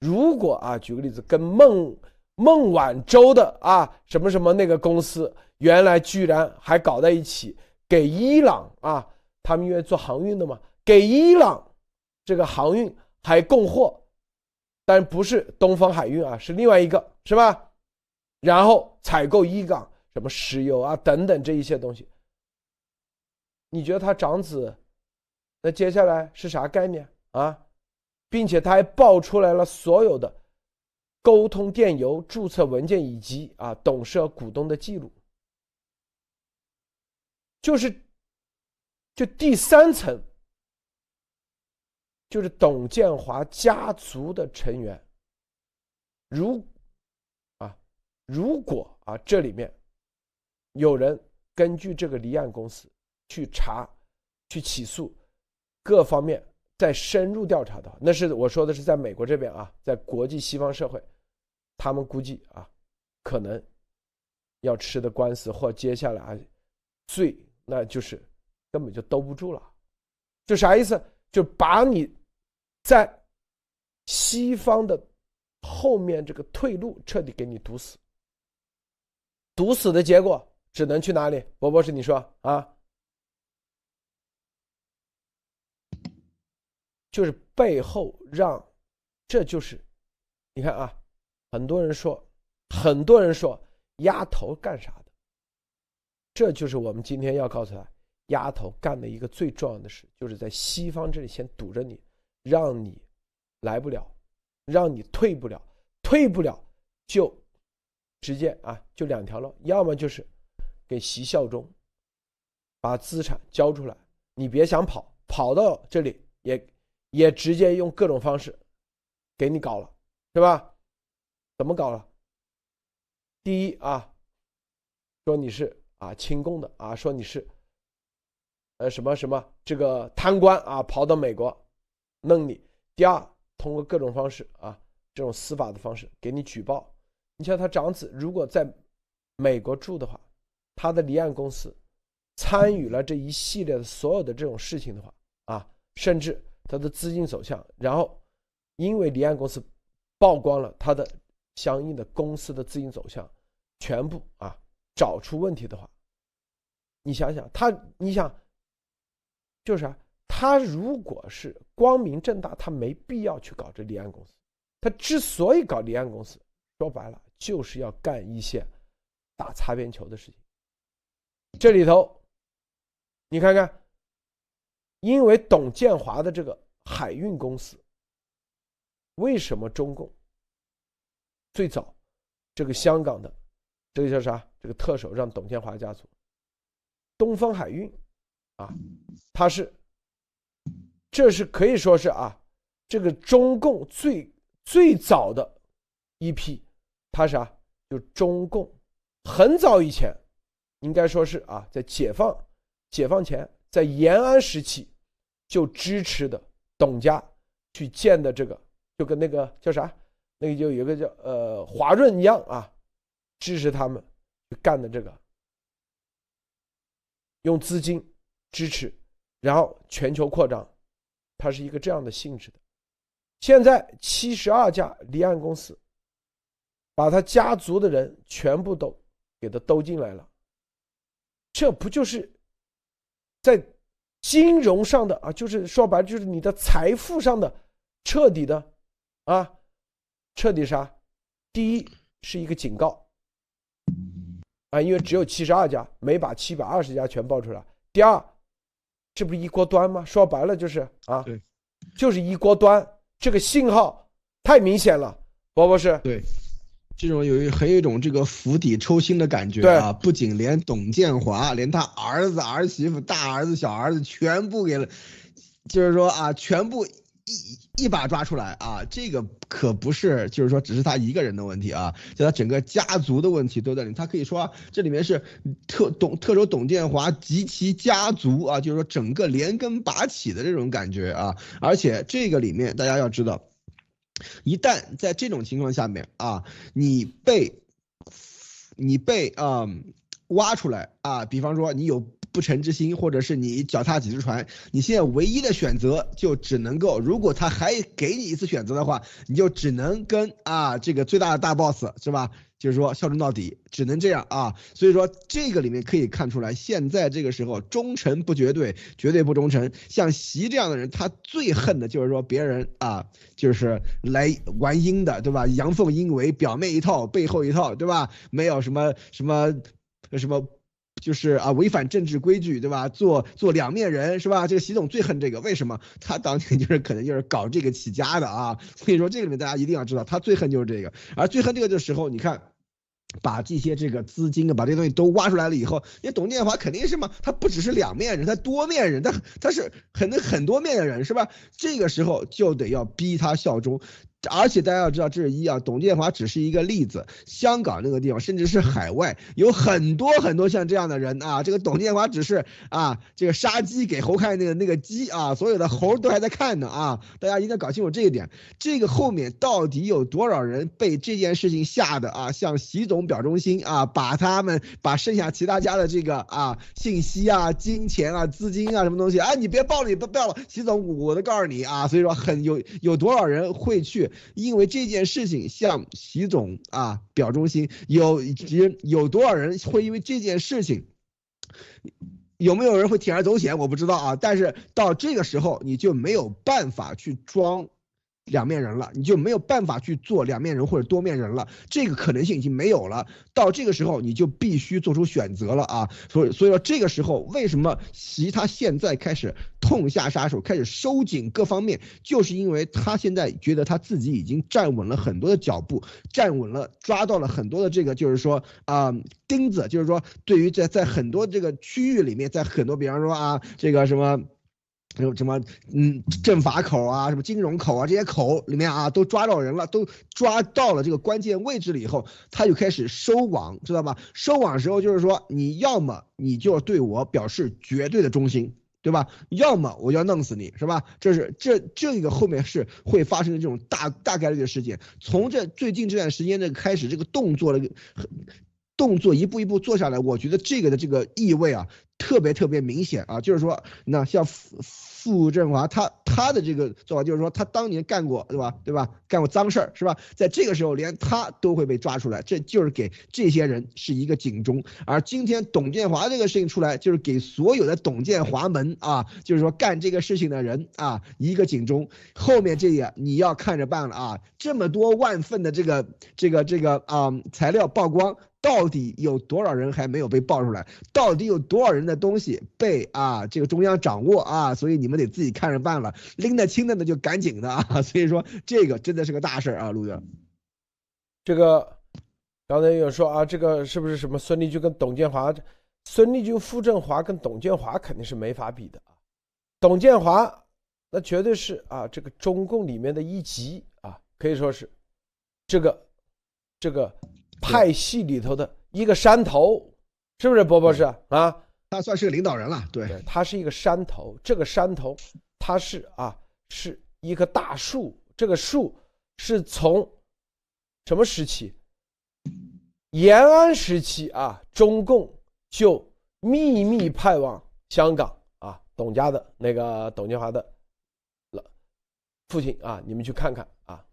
如果啊，举个例子，跟孟孟晚舟的啊什么什么那个公司，原来居然还搞在一起，给伊朗啊，他们因为做航运的嘛，给伊朗这个航运还供货，但不是东方海运啊，是另外一个，是吧？然后采购一港什么石油啊等等这一些东西，你觉得他长子，那接下来是啥概念啊？并且他还爆出来了所有的沟通电邮、注册文件以及啊董事和股东的记录，就是就第三层，就是董建华家族的成员，如。如果啊，这里面有人根据这个离岸公司去查、去起诉，各方面再深入调查的话，那是我说的是在美国这边啊，在国际西方社会，他们估计啊，可能要吃的官司或接下来罪，那就是根本就兜不住了。就啥意思？就把你在西方的后面这个退路彻底给你堵死。堵死的结果只能去哪里？博博士，你说啊？就是背后让，这就是，你看啊，很多人说，很多人说丫头干啥的？这就是我们今天要告诉他，丫头干的一个最重要的事，就是在西方这里先堵着你，让你来不了，让你退不了，退不了就。直接啊，就两条路，要么就是给习效忠，把资产交出来，你别想跑，跑到这里也也直接用各种方式给你搞了，是吧？怎么搞了？第一啊，说你是啊清共的啊，说你是呃什么什么这个贪官啊，跑到美国弄你。第二，通过各种方式啊，这种司法的方式给你举报。你像他长子如果在美国住的话，他的离岸公司参与了这一系列的所有的这种事情的话啊，甚至他的资金走向，然后因为离岸公司曝光了他的相应的公司的资金走向，全部啊找出问题的话，你想想他，你想就是啊，他如果是光明正大，他没必要去搞这离岸公司。他之所以搞离岸公司，说白了就是要干一些打擦边球的事情。这里头，你看看，因为董建华的这个海运公司，为什么中共最早这个香港的这个叫啥？这个特首让董建华家族东方海运啊，他是这是可以说是啊，这个中共最最早的一批，他是啊，就中共很早以前。应该说是啊，在解放解放前，在延安时期就支持的董家去建的这个，就跟那个叫啥，那个就有个叫呃华润一样啊，支持他们去干的这个，用资金支持，然后全球扩张，它是一个这样的性质的。现在七十二家离岸公司，把他家族的人全部都给他兜进来了。这不就是在金融上的啊？就是说白了，就是你的财富上的彻底的啊，彻底啥？第一是一个警告啊，因为只有七十二家，没把七百二十家全报出来。第二，这不是一锅端吗？说白了就是啊，对，就是一锅端。这个信号太明显了，博博士。对。这种有一很有一种这个釜底抽薪的感觉啊！不仅连董建华，连他儿子、儿媳妇、大儿子、小儿子全部给了，就是说啊，全部一一把抓出来啊！这个可不是，就是说只是他一个人的问题啊，就他整个家族的问题都在里。他可以说这里面是特董特首董建华及其家族啊，就是说整个连根拔起的这种感觉啊！而且这个里面大家要知道。一旦在这种情况下面啊，你被你被啊挖出来啊，比方说你有不臣之心，或者是你脚踏几只船，你现在唯一的选择就只能够，如果他还给你一次选择的话，你就只能跟啊这个最大的大 boss 是吧？就是说效忠到底，只能这样啊。所以说这个里面可以看出来，现在这个时候忠诚不绝对，绝对不忠诚。像习这样的人，他最恨的就是说别人啊，就是来玩阴的，对吧？阳奉阴违，表面一套，背后一套，对吧？没有什么什么什么，就是啊违反政治规矩，对吧？做做两面人，是吧？这个习总最恨这个，为什么？他当年就是可能就是搞这个起家的啊。所以说这个里面大家一定要知道，他最恨就是这个。而最恨这个的时候，你看。把这些这个资金啊，把这些东西都挖出来了以后，因为董建华肯定是嘛，他不只是两面人，他多面人，他他是很很多面的人，是吧？这个时候就得要逼他效忠。而且大家要知道，这是一啊，董建华只是一个例子。香港那个地方，甚至是海外，有很多很多像这样的人啊。这个董建华只是啊，这个杀鸡给猴看那个那个鸡啊，所有的猴都还在看呢啊。大家一定要搞清楚这一点。这个后面到底有多少人被这件事情吓得啊，向习总表忠心啊，把他们把剩下其他家的这个啊信息啊、金钱啊、资金啊什么东西啊，你别报了，你不报了，习总，我都告诉你啊。所以说，很有有多少人会去。因为这件事情向习总啊表忠心，有以及有多少人会因为这件事情，有没有人会铤而走险，我不知道啊。但是到这个时候，你就没有办法去装。两面人了，你就没有办法去做两面人或者多面人了，这个可能性已经没有了。到这个时候，你就必须做出选择了啊！所以，所以说这个时候，为什么习他现在开始痛下杀手，开始收紧各方面，就是因为他现在觉得他自己已经站稳了很多的脚步，站稳了，抓到了很多的这个，就是说啊钉子，就是说对于在在很多这个区域里面，在很多比方说啊这个什么。什么什么，嗯，政法口啊，什么金融口啊，这些口里面啊，都抓到人了，都抓到了这个关键位置了以后，他就开始收网，知道吧？收网的时候就是说，你要么你就对我表示绝对的忠心，对吧？要么我要弄死你，是吧？这是这这个后面是会发生的这种大大概率的事件。从这最近这段时间的开始，这个动作的动作一步一步做下来，我觉得这个的这个意味啊，特别特别明显啊，就是说，那像。傅傅振华他他的这个做法就是说，他当年干过，对吧？对吧？干过脏事儿，是吧？在这个时候，连他都会被抓出来，这就是给这些人是一个警钟。而今天董建华这个事情出来，就是给所有的董建华门啊，就是说干这个事情的人啊，一个警钟。后面这个你要看着办了啊！这么多万份的这个这个这个啊材料曝光。到底有多少人还没有被爆出来？到底有多少人的东西被啊这个中央掌握啊？所以你们得自己看着办了，拎得清的那就赶紧的啊！所以说这个真的是个大事啊，陆哥。这个刚才有说啊，这个是不是什么孙立军跟董建华？孙立军、傅政华跟董建华肯定是没法比的啊。董建华那绝对是啊这个中共里面的一级啊，可以说是这个这个。派系里头的一个山头，是不是波博士啊？他算是个领导人了，对，他是一个山头。这个山头，他是啊，是一棵大树。这个树是从什么时期？延安时期啊，中共就秘密派往香港啊，董家的那个董建华的了父亲啊，你们去看看啊，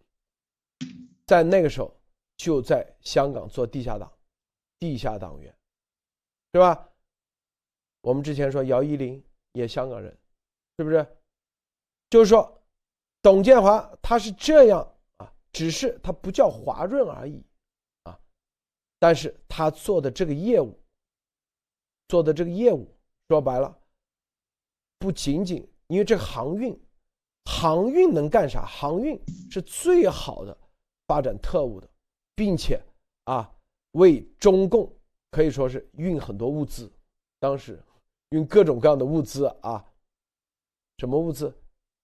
在那个时候。就在香港做地下党，地下党员，是吧？我们之前说姚依林也香港人，是不是？就是说，董建华他是这样啊，只是他不叫华润而已啊，但是他做的这个业务，做的这个业务，说白了，不仅仅因为这个航运，航运能干啥？航运是最好的发展特务的。并且啊，为中共可以说是运很多物资，当时运各种各样的物资啊，什么物资？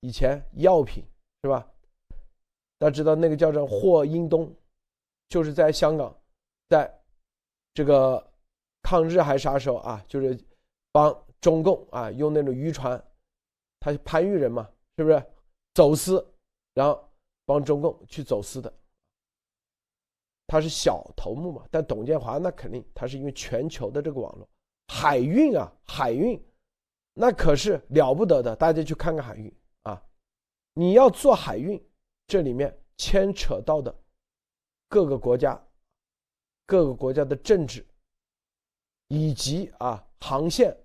以前药品是吧？大家知道那个叫做霍英东，就是在香港，在这个抗日还是啥时候啊？就是帮中共啊用那种渔船，他是潘玉人嘛，是不是走私，然后帮中共去走私的。他是小头目嘛，但董建华那肯定他是因为全球的这个网络海运啊，海运那可是了不得的，大家去看看海运啊，你要做海运，这里面牵扯到的各个国家、各个国家的政治以及啊航线，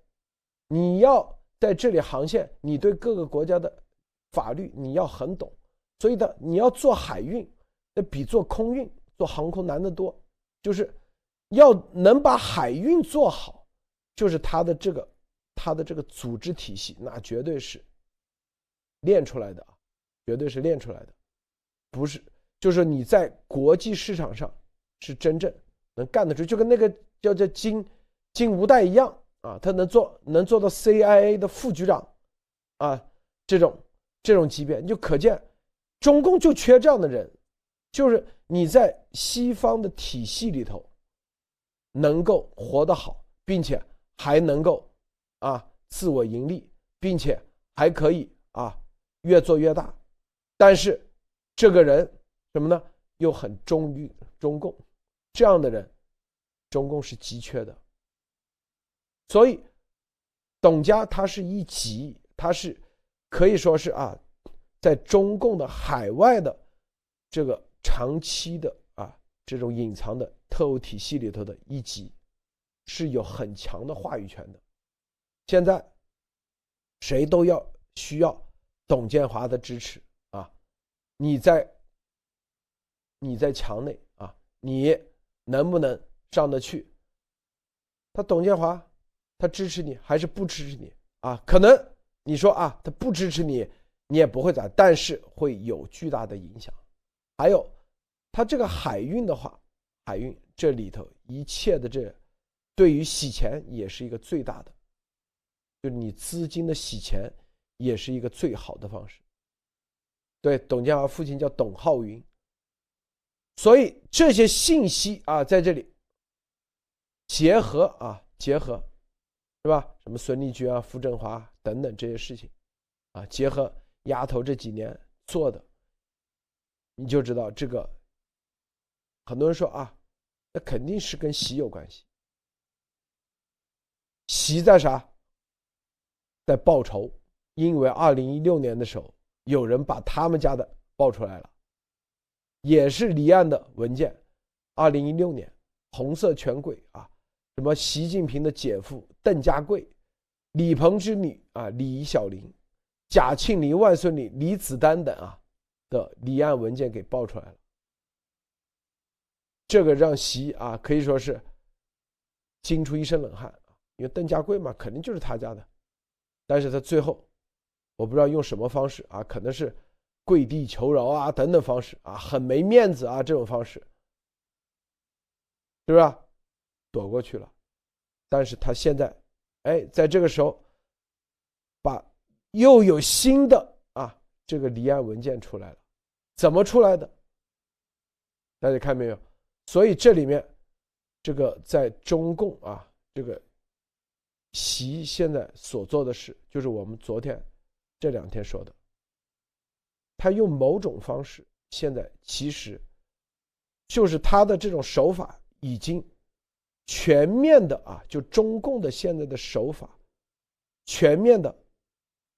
你要在这里航线，你对各个国家的法律你要很懂，所以的你要做海运，那比做空运。做航空难得多，就是要能把海运做好，就是他的这个他的这个组织体系，那绝对是练出来的啊，绝对是练出来的，不是就是你在国际市场上是真正能干得出，就跟那个叫叫金金无代一样啊，他能做能做到 CIA 的副局长啊，这种这种级别，你就可见中共就缺这样的人。就是你在西方的体系里头，能够活得好，并且还能够啊自我盈利，并且还可以啊越做越大，但是这个人什么呢？又很忠于中共，这样的人，中共是急缺的。所以，董家他是一级，他是可以说是啊，在中共的海外的这个。长期的啊，这种隐藏的特务体系里头的一级，是有很强的话语权的。现在，谁都要需要董建华的支持啊！你在你在墙内啊，你能不能上得去？他董建华，他支持你还是不支持你啊？可能你说啊，他不支持你，你也不会咋，但是会有巨大的影响。还有。他这个海运的话，海运这里头一切的这，对于洗钱也是一个最大的，就是你资金的洗钱也是一个最好的方式。对，董建华父亲叫董浩云，所以这些信息啊，在这里结合啊，结合，是吧？什么孙立军啊、傅政华等等这些事情，啊，结合丫头这几年做的，你就知道这个。很多人说啊，那肯定是跟习有关系。习在啥？在报仇，因为二零一六年的时候，有人把他们家的爆出来了，也是离岸的文件。二零一六年，红色权贵啊，什么习近平的姐夫邓家贵、李鹏之女啊李小玲、贾庆林外孙女李子丹等啊的离岸文件给爆出来了。这个让习啊可以说是惊出一身冷汗啊因为邓家贵嘛，肯定就是他家的，但是他最后我不知道用什么方式啊，可能是跪地求饶啊等等方式啊，很没面子啊这种方式，是不是躲过去了？但是他现在哎，在这个时候把又有新的这个离岸文件出来了，怎么出来的？大家看没有？所以这里面，这个在中共啊，这个习现在所做的事，就是我们昨天这两天说的，他用某种方式，现在其实就是他的这种手法已经全面的啊，就中共的现在的手法，全面的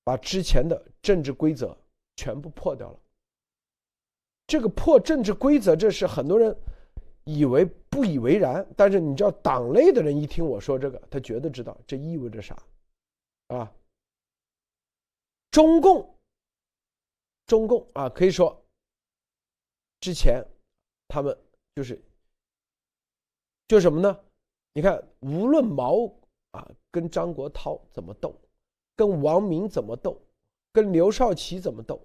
把之前的政治规则全部破掉了。这个破政治规则，这是很多人。以为不以为然，但是你知道，党内的人一听我说这个，他绝对知道这意味着啥，啊？中共，中共啊，可以说，之前他们就是，就什么呢？你看，无论毛啊跟张国焘怎么斗，跟王明怎么斗，跟刘少奇怎么斗，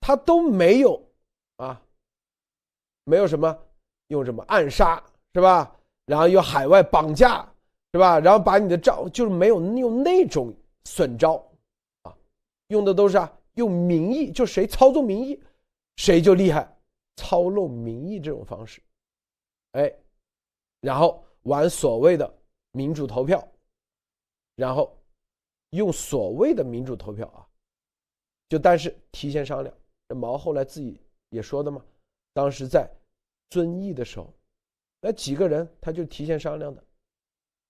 他都没有啊，没有什么。用什么暗杀是吧？然后用海外绑架是吧？然后把你的招就是没有用那种损招啊，用的都是啊用民意，就谁操纵民意，谁就厉害，操弄民意这种方式，哎，然后玩所谓的民主投票，然后用所谓的民主投票啊，就但是提前商量，这毛后来自己也说的嘛，当时在。遵义的时候，那几个人他就提前商量的，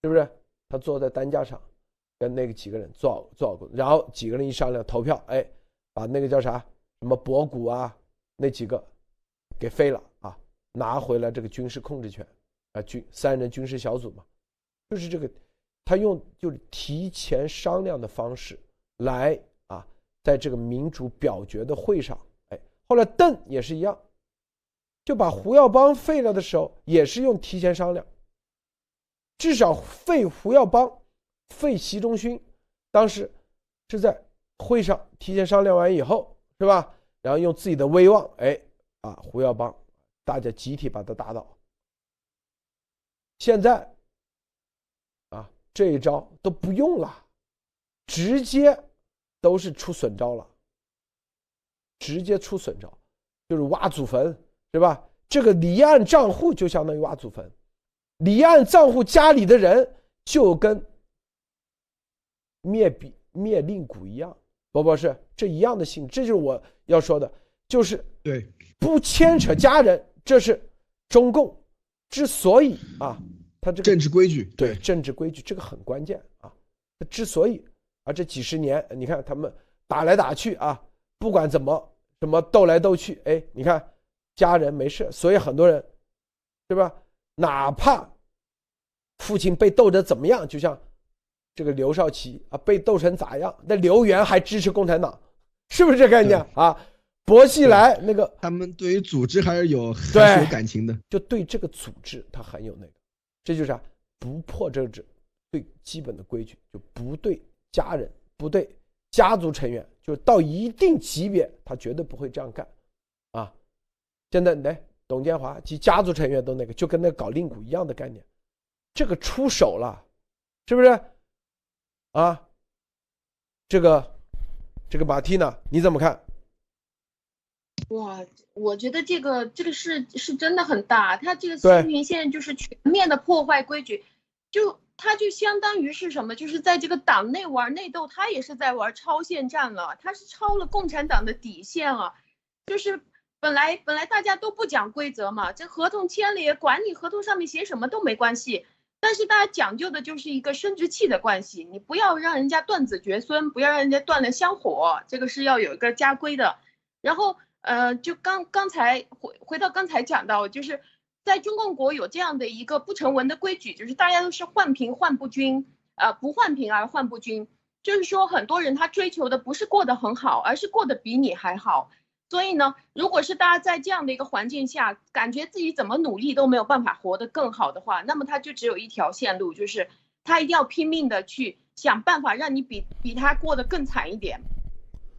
是不是？他坐在担架上，跟那个几个人坐坐过，然后几个人一商量投票，哎，把那个叫啥什么博古啊那几个给废了啊，拿回来这个军事控制权啊，军三人军事小组嘛，就是这个，他用就是提前商量的方式来啊，在这个民主表决的会上，后来邓也是一样。就把胡耀邦废了的时候，也是用提前商量。至少废胡耀邦、废习仲勋，当时是在会上提前商量完以后，是吧？然后用自己的威望，哎，啊，胡耀邦，大家集体把他打倒。现在，啊，这一招都不用了，直接都是出损招了，直接出损招，就是挖祖坟。对吧？这个离岸账户就相当于挖祖坟，离岸账户家里的人就跟灭比灭令谷一样，不不是这一样的性质。这就是我要说的，就是对不牵扯家人，这是中共之所以啊，他这个政治规矩，对政治规矩这个很关键啊。之所以啊，这几十年你看他们打来打去啊，不管怎么什么斗来斗去，哎，你看。家人没事，所以很多人，对吧？哪怕父亲被斗得怎么样，就像这个刘少奇啊，被斗成咋样？那刘源还支持共产党，是不是这概念啊？薄熙来那个，他们对于组织还是有很有感情的，就对这个组织他很有那个，这就是啊？不破政治最基本的规矩，就不对家人，不对家族成员，就到一定级别，他绝对不会这样干，啊。现在来，董建华及家族成员都那个，就跟那搞令鼓一样的概念，这个出手了，是不是？啊，这个这个马蒂娜你怎么看？哇，我觉得这个这个事是真的很大，他这个对新平现在就是全面的破坏规矩，就他就相当于是什么，就是在这个党内玩内斗，他也是在玩超限战了，他是超了共产党的底线了，就是本来本来大家都不讲规则嘛，这合同签了也管你合同上面写什么都没关系，但是大家讲究的就是一个生殖器的关系，你不要让人家断子绝孙，不要让人家断了香火，这个是要有一个家规的，然后。呃，就刚刚才回回到刚才讲到，就是在中共国有这样的一个不成文的规矩，就是大家都是换贫换不均，呃，不换贫而换不均，就是说很多人他追求的不是过得很好，而是过得比你还好。所以呢，如果是大家在这样的一个环境下，感觉自己怎么努力都没有办法活得更好的话，那么他就只有一条线路，就是他一定要拼命的去想办法让你比比他过得更惨一点，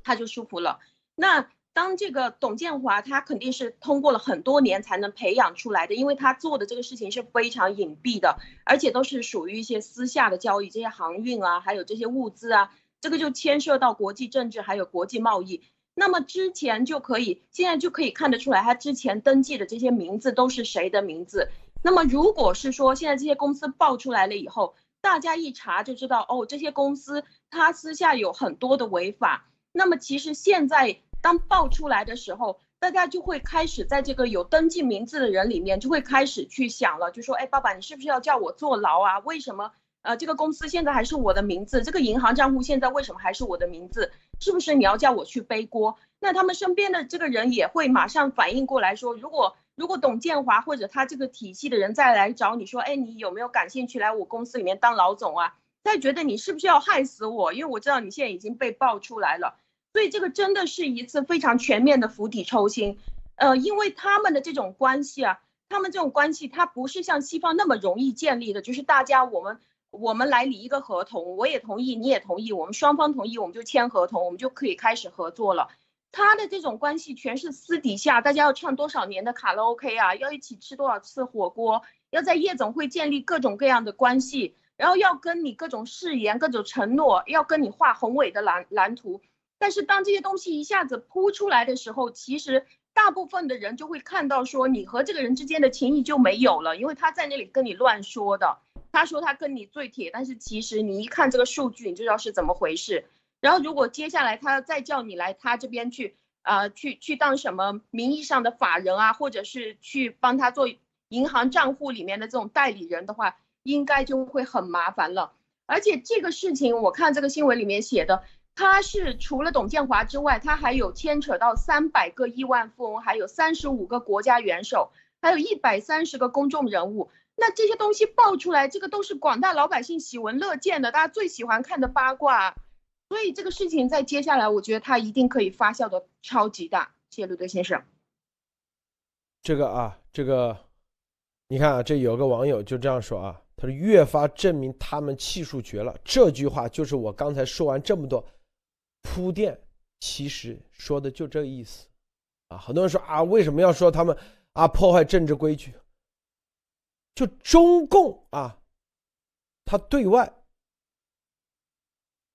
他就舒服了。那。当这个董建华，他肯定是通过了很多年才能培养出来的，因为他做的这个事情是非常隐蔽的，而且都是属于一些私下的交易，这些航运啊，还有这些物资啊，这个就牵涉到国际政治还有国际贸易。那么之前就可以，现在就可以看得出来，他之前登记的这些名字都是谁的名字。那么如果是说现在这些公司爆出来了以后，大家一查就知道，哦，这些公司他私下有很多的违法。那么其实现在。当爆出来的时候，大家就会开始在这个有登记名字的人里面，就会开始去想了，就说，哎，爸爸，你是不是要叫我坐牢啊？为什么？呃，这个公司现在还是我的名字，这个银行账户现在为什么还是我的名字？是不是你要叫我去背锅？那他们身边的这个人也会马上反应过来说，如果如果董建华或者他这个体系的人再来找你说，哎，你有没有感兴趣来我公司里面当老总啊？他觉得你是不是要害死我？因为我知道你现在已经被爆出来了。所以这个真的是一次非常全面的釜底抽薪，呃，因为他们的这种关系啊，他们这种关系，它不是像西方那么容易建立的，就是大家我们我们来理一个合同，我也同意，你也同意，我们双方同意，我们就签合同，我们就可以开始合作了。他的这种关系全是私底下，大家要唱多少年的卡拉 OK 啊，要一起吃多少次火锅，要在夜总会建立各种各样的关系，然后要跟你各种誓言、各种承诺，要跟你画宏伟的蓝蓝图。但是当这些东西一下子扑出来的时候，其实大部分的人就会看到说你和这个人之间的情谊就没有了，因为他在那里跟你乱说的，他说他跟你最铁，但是其实你一看这个数据，你就知道是怎么回事。然后如果接下来他再叫你来他这边去，啊，去去当什么名义上的法人啊，或者是去帮他做银行账户里面的这种代理人的话，应该就会很麻烦了。而且这个事情，我看这个新闻里面写的。他是除了董建华之外，他还有牵扯到三百个亿万富翁，还有三十五个国家元首，还有一百三十个公众人物。那这些东西爆出来，这个都是广大老百姓喜闻乐见的，大家最喜欢看的八卦。所以这个事情在接下来，我觉得他一定可以发酵的超级大。谢谢陆德先生。这个啊，这个，你看啊，这有个网友就这样说啊，他说越发证明他们气数绝了。这句话就是我刚才说完这么多。铺垫其实说的就这个意思，啊，很多人说啊，为什么要说他们啊破坏政治规矩？就中共啊，他对外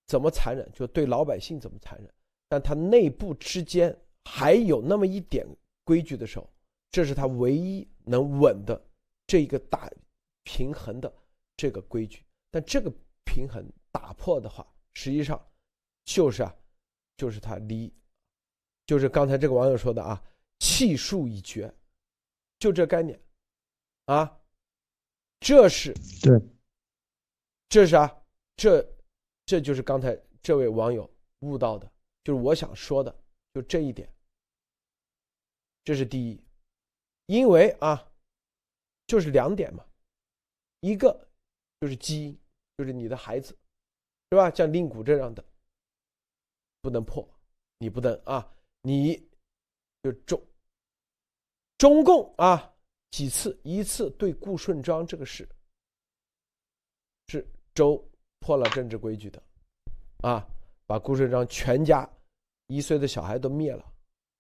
怎么残忍，就对老百姓怎么残忍，但他内部之间还有那么一点规矩的时候，这是他唯一能稳的这一个大平衡的这个规矩。但这个平衡打破的话，实际上就是啊。就是他离，就是刚才这个网友说的啊，气数已绝，就这概念，啊，这是对，这是啊，这这就是刚才这位网友悟到的，就是我想说的，就这一点，这是第一，因为啊，就是两点嘛，一个就是基因，就是你的孩子，是吧？像令谷这样的。不能破，你不能啊！你就中中共啊几次，一次对顾顺章这个事是周破了政治规矩的，啊，把顾顺章全家一岁的小孩都灭了，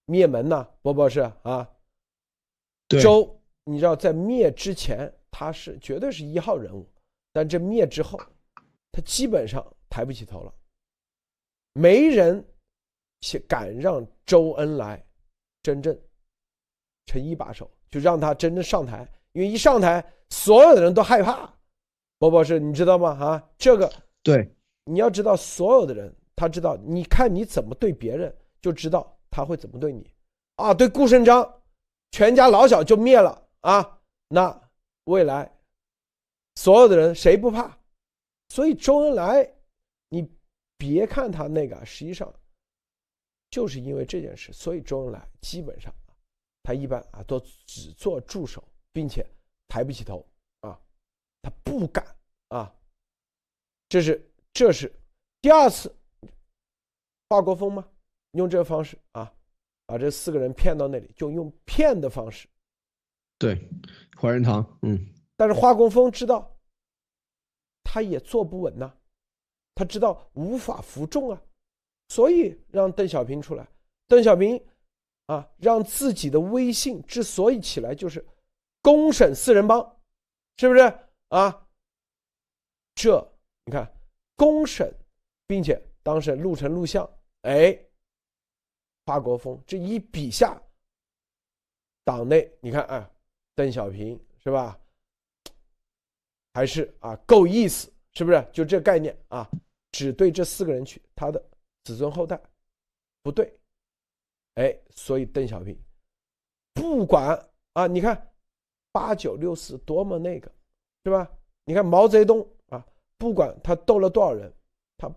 灭门呐，波波是啊。周，你知道在灭之前他是绝对是一号人物，但这灭之后，他基本上抬不起头了。没人敢让周恩来真正成一把手，就让他真正上台。因为一上台，所有的人都害怕。波波是，你知道吗？啊，这个对，你要知道，所有的人他知道，你看你怎么对别人，就知道他会怎么对你。啊，对顾顺章，全家老小就灭了啊！那未来所有的人谁不怕？所以周恩来，你别看他那个，实际上就是因为这件事，所以周恩来基本上他一般啊都只做助手。并且抬不起头啊，他不敢啊，这是这是第二次华国锋吗？用这个方式啊，把这四个人骗到那里，就用骗的方式。对，怀仁堂，嗯，但是华国锋知道，他也坐不稳呐，他知道无法服众啊，所以让邓小平出来。邓小平啊，让自己的威信之所以起来，就是。公审四人帮，是不是啊？这你看，公审，并且当时录成录像，哎，华国锋这一笔下，党内你看啊，邓小平是吧？还是啊够意思，是不是？就这概念啊，只对这四个人去，他的子孙后代不对，哎，所以邓小平不管啊，你看。八九六四多么那个，是吧？你看毛泽东啊，不管他斗了多少人，他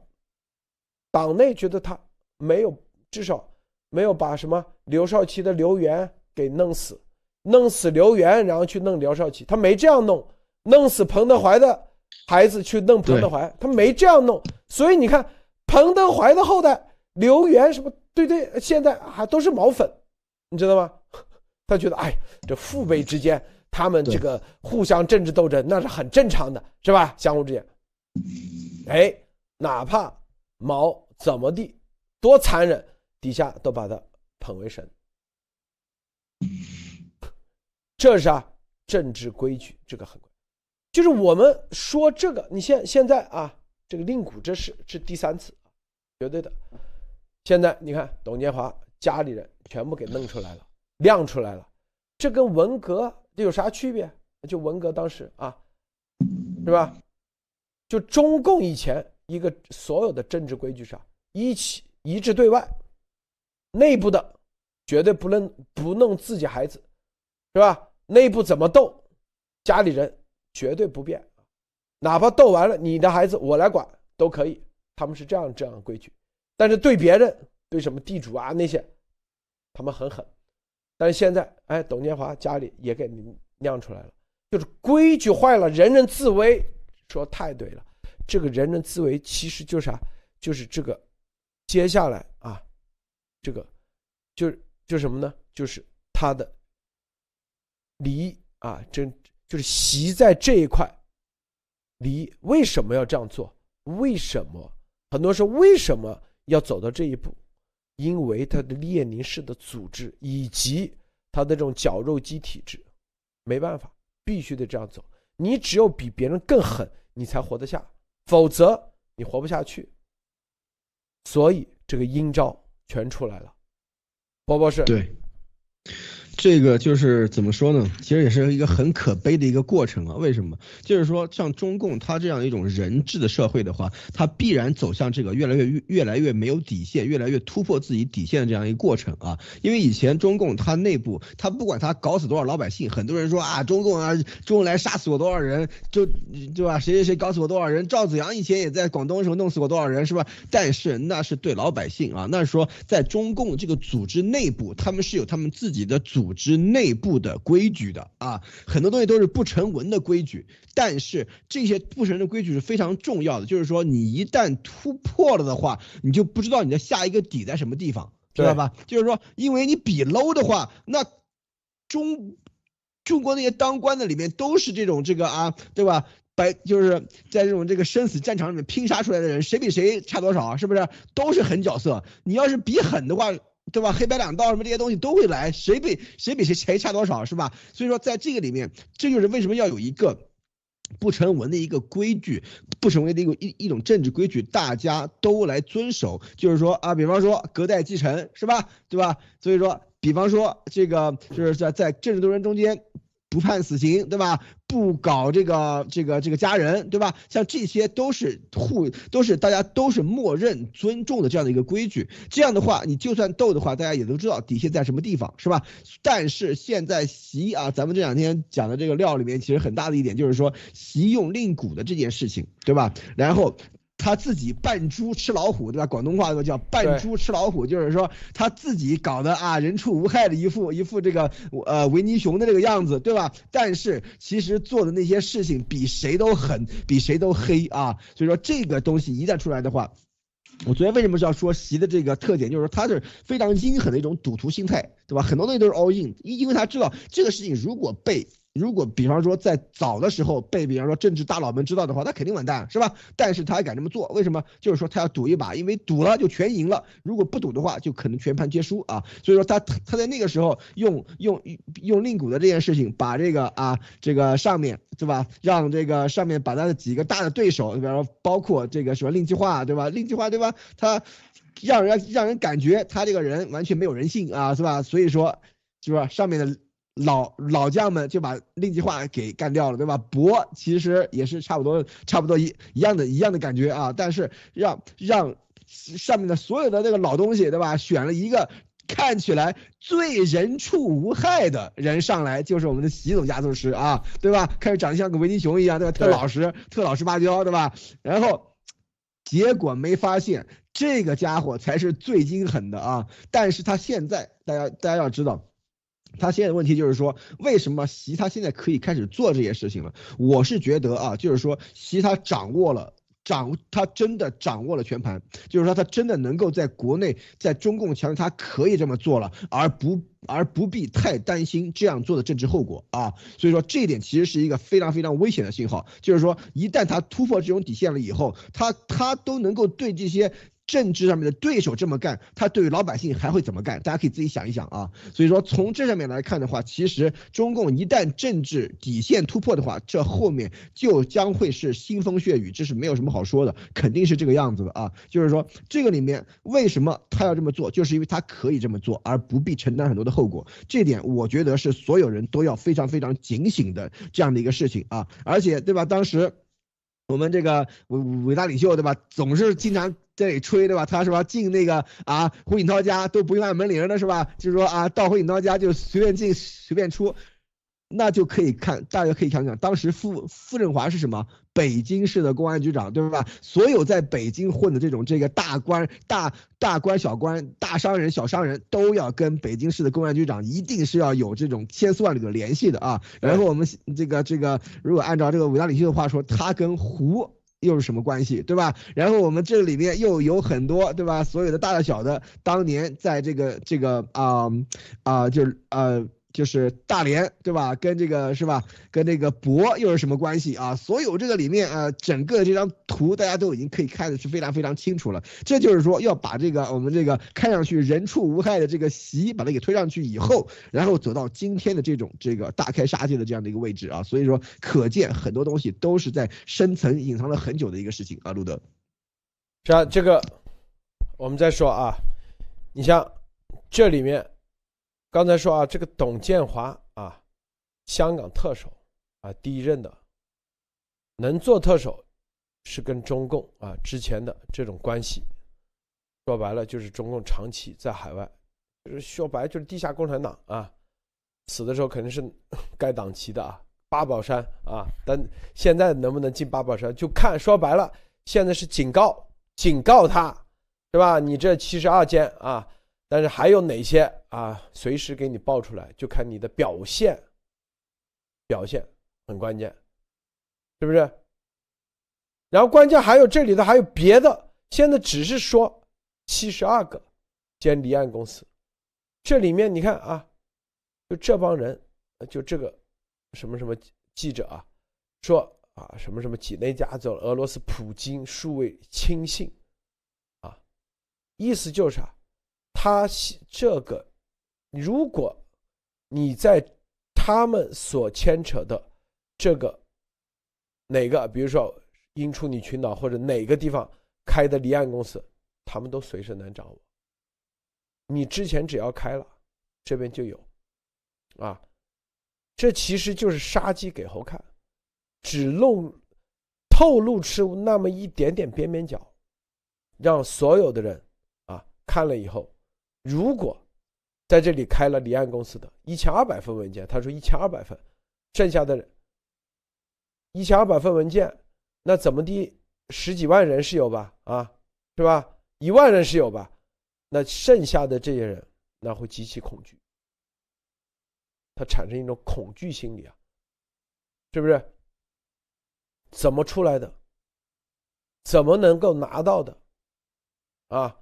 党内觉得他没有，至少没有把什么刘少奇的刘源给弄死，弄死刘源，然后去弄刘少奇，他没这样弄，弄死彭德怀的孩子去弄彭德怀，他没这样弄。所以你看，彭德怀的后代刘源什么，对对，现在还都是毛粉，你知道吗？他觉得，哎，这父辈之间。他们这个互相政治斗争那是很正常的，是吧？相互之间，哎，哪怕毛怎么地多残忍，底下都把他捧为神。这是啊，政治规矩，这个很，就是我们说这个，你现现在啊，这个令谷这事是第三次，绝对的。现在你看，董建华家里人全部给弄出来了，亮出来了，这跟文革。这有啥区别？就文革当时啊，是吧？就中共以前一个所有的政治规矩上，一起一致对外，内部的绝对不能不弄自己孩子，是吧？内部怎么斗，家里人绝对不变，哪怕斗完了，你的孩子我来管都可以。他们是这样这样的规矩，但是对别人，对什么地主啊那些，他们很狠。但是现在，哎，董建华家里也给你亮出来了，就是规矩坏了，人人自危。说太对了，这个人人自危其实就是啥？就是这个，接下来啊，这个，就就什么呢？就是他的离啊，真就是习在这一块，离为什么要这样做？为什么很多说为什么要走到这一步？因为他的列宁式的组织以及他的这种绞肉机体制，没办法，必须得这样走。你只有比别人更狠，你才活得下，否则你活不下去。所以这个阴招全出来了，包包是对。这个就是怎么说呢？其实也是一个很可悲的一个过程啊。为什么？就是说，像中共它这样一种人治的社会的话，它必然走向这个越来越越越来越没有底线，越来越突破自己底线的这样一个过程啊。因为以前中共它内部，它不管它搞死多少老百姓，很多人说啊，中共啊，周恩来杀死过多少人，就对吧？谁谁谁搞死过多少人？赵子阳以前也在广东的时候弄死过多少人，是吧？但是那是对老百姓啊，那是说在中共这个组织内部，他们是有他们自己的组。组织内部的规矩的啊，很多东西都是不成文的规矩，但是这些不成文的规矩是非常重要的。就是说，你一旦突破了的话，你就不知道你的下一个底在什么地方，知道吧？就是说，因为你比 low 的话，那中中国那些当官的里面都是这种这个啊，对吧？白就是在这种这个生死战场里面拼杀出来的人，谁比谁差多少，是不是？都是狠角色。你要是比狠的话。对吧？黑白两道什么这些东西都会来，谁比谁比谁谁差多少是吧？所以说在这个里面，这就是为什么要有一个不成文的一个规矩，不成为的一个一一种政治规矩，大家都来遵守。就是说啊，比方说隔代继承，是吧？对吧？所以说，比方说这个就是在在政治斗争中间。不判死刑，对吧？不搞这个这个这个家人，对吧？像这些都是互都是大家都是默认尊重的这样的一个规矩。这样的话，你就算斗的话，大家也都知道底线在什么地方，是吧？但是现在习啊，咱们这两天讲的这个料里面，其实很大的一点就是说习用令鼓的这件事情，对吧？然后。他自己扮猪吃老虎，对吧？广东话都叫扮猪吃老虎，就是说他自己搞的啊，人畜无害的一副一副这个呃维尼熊的这个样子，对吧？但是其实做的那些事情比谁都狠，比谁都黑啊！所以说这个东西一旦出来的话，我昨天为什么是要说习的这个特点，就是说他是非常阴狠的一种赌徒心态，对吧？很多东西都是 all in，因为他知道这个事情如果被。如果比方说在早的时候被比方说政治大佬们知道的话，他肯定完蛋，是吧？但是他还敢这么做，为什么？就是说他要赌一把，因为赌了就全赢了，如果不赌的话，就可能全盘皆输啊。所以说他他在那个时候用用用令鼓的这件事情，把这个啊这个上面对吧，让这个上面把他的几个大的对手，比方说包括这个什么令计划对吧？令计划对吧？他让人让人感觉他这个人完全没有人性啊，是吧？所以说是吧？上面的。老老将们就把令计划给干掉了，对吧？博其实也是差不多，差不多一一样的一样的感觉啊。但是让让上面的所有的那个老东西，对吧？选了一个看起来最人畜无害的人上来，就是我们的习总加速师啊，对吧？开始长得像个维尼熊一样，对吧？特老实，特老实巴交，对吧？然后结果没发现这个家伙才是最阴狠的啊！但是他现在，大家大家要知道。他现在的问题就是说，为什么习他现在可以开始做这些事情了？我是觉得啊，就是说习他掌握了掌，他真的掌握了全盘，就是说他真的能够在国内，在中共强，他可以这么做了，而不而不必太担心这样做的政治后果啊。所以说这一点其实是一个非常非常危险的信号，就是说一旦他突破这种底线了以后，他他都能够对这些。政治上面的对手这么干，他对于老百姓还会怎么干？大家可以自己想一想啊。所以说从这上面来看的话，其实中共一旦政治底线突破的话，这后面就将会是腥风血雨，这是没有什么好说的，肯定是这个样子的啊。就是说这个里面为什么他要这么做，就是因为他可以这么做，而不必承担很多的后果。这点我觉得是所有人都要非常非常警醒的这样的一个事情啊。而且对吧？当时我们这个伟伟大领袖对吧，总是经常。这里吹对吧？他是吧进那个啊胡锦涛家都不用按门铃的是吧？就是说啊到胡锦涛家就随便进随便出，那就可以看大家可以想想，当时傅傅政华是什么？北京市的公安局长对吧？所有在北京混的这种这个大官大大官小官大商人小商人都要跟北京市的公安局长一定是要有这种千丝万缕的联系的啊。然后我们这个这个如果按照这个伟大领袖的话说，他跟胡。又是什么关系，对吧？然后我们这里面又有很多，对吧？所有的大的小的，当年在这个这个啊啊，就是呃。就是大连，对吧？跟这个是吧？跟这个博又是什么关系啊？所有这个里面啊，整个这张图大家都已经可以看的是非常非常清楚了。这就是说要把这个我们这个看上去人畜无害的这个习把它给推上去以后，然后走到今天的这种这个大开杀戒的这样的一个位置啊。所以说，可见很多东西都是在深层隐藏了很久的一个事情啊。路德，是啊，这个我们再说啊，你像这里面。刚才说啊，这个董建华啊，香港特首啊，第一任的，能做特首，是跟中共啊之前的这种关系，说白了就是中共长期在海外，就是说白就是地下共产党啊，死的时候肯定是 该党旗的啊，八宝山啊，但现在能不能进八宝山，就看说白了，现在是警告，警告他，是吧？你这七十二间啊。但是还有哪些啊？随时给你报出来，就看你的表现。表现很关键，是不是？然后关键还有这里头还有别的，现在只是说七十二个兼离岸公司，这里面你看啊，就这帮人，就这个什么什么记者啊，说啊什么什么几内加走俄罗斯普京数位亲信，啊，意思就是啥？他这个，如果你在他们所牵扯的这个哪个，比如说英处女群岛或者哪个地方开的离岸公司，他们都随时能掌握。你之前只要开了，这边就有，啊，这其实就是杀鸡给猴看，只露透露出那么一点点边边角，让所有的人啊看了以后，如果在这里开了离岸公司的一千二百份文件，他说一千二百份，剩下的一千二百份文件，那怎么的十几万人是有吧？啊，是吧？一万人是有吧？那剩下的这些人，那会极其恐惧，他产生一种恐惧心理啊，是不是？怎么出来的？怎么能够拿到的？啊，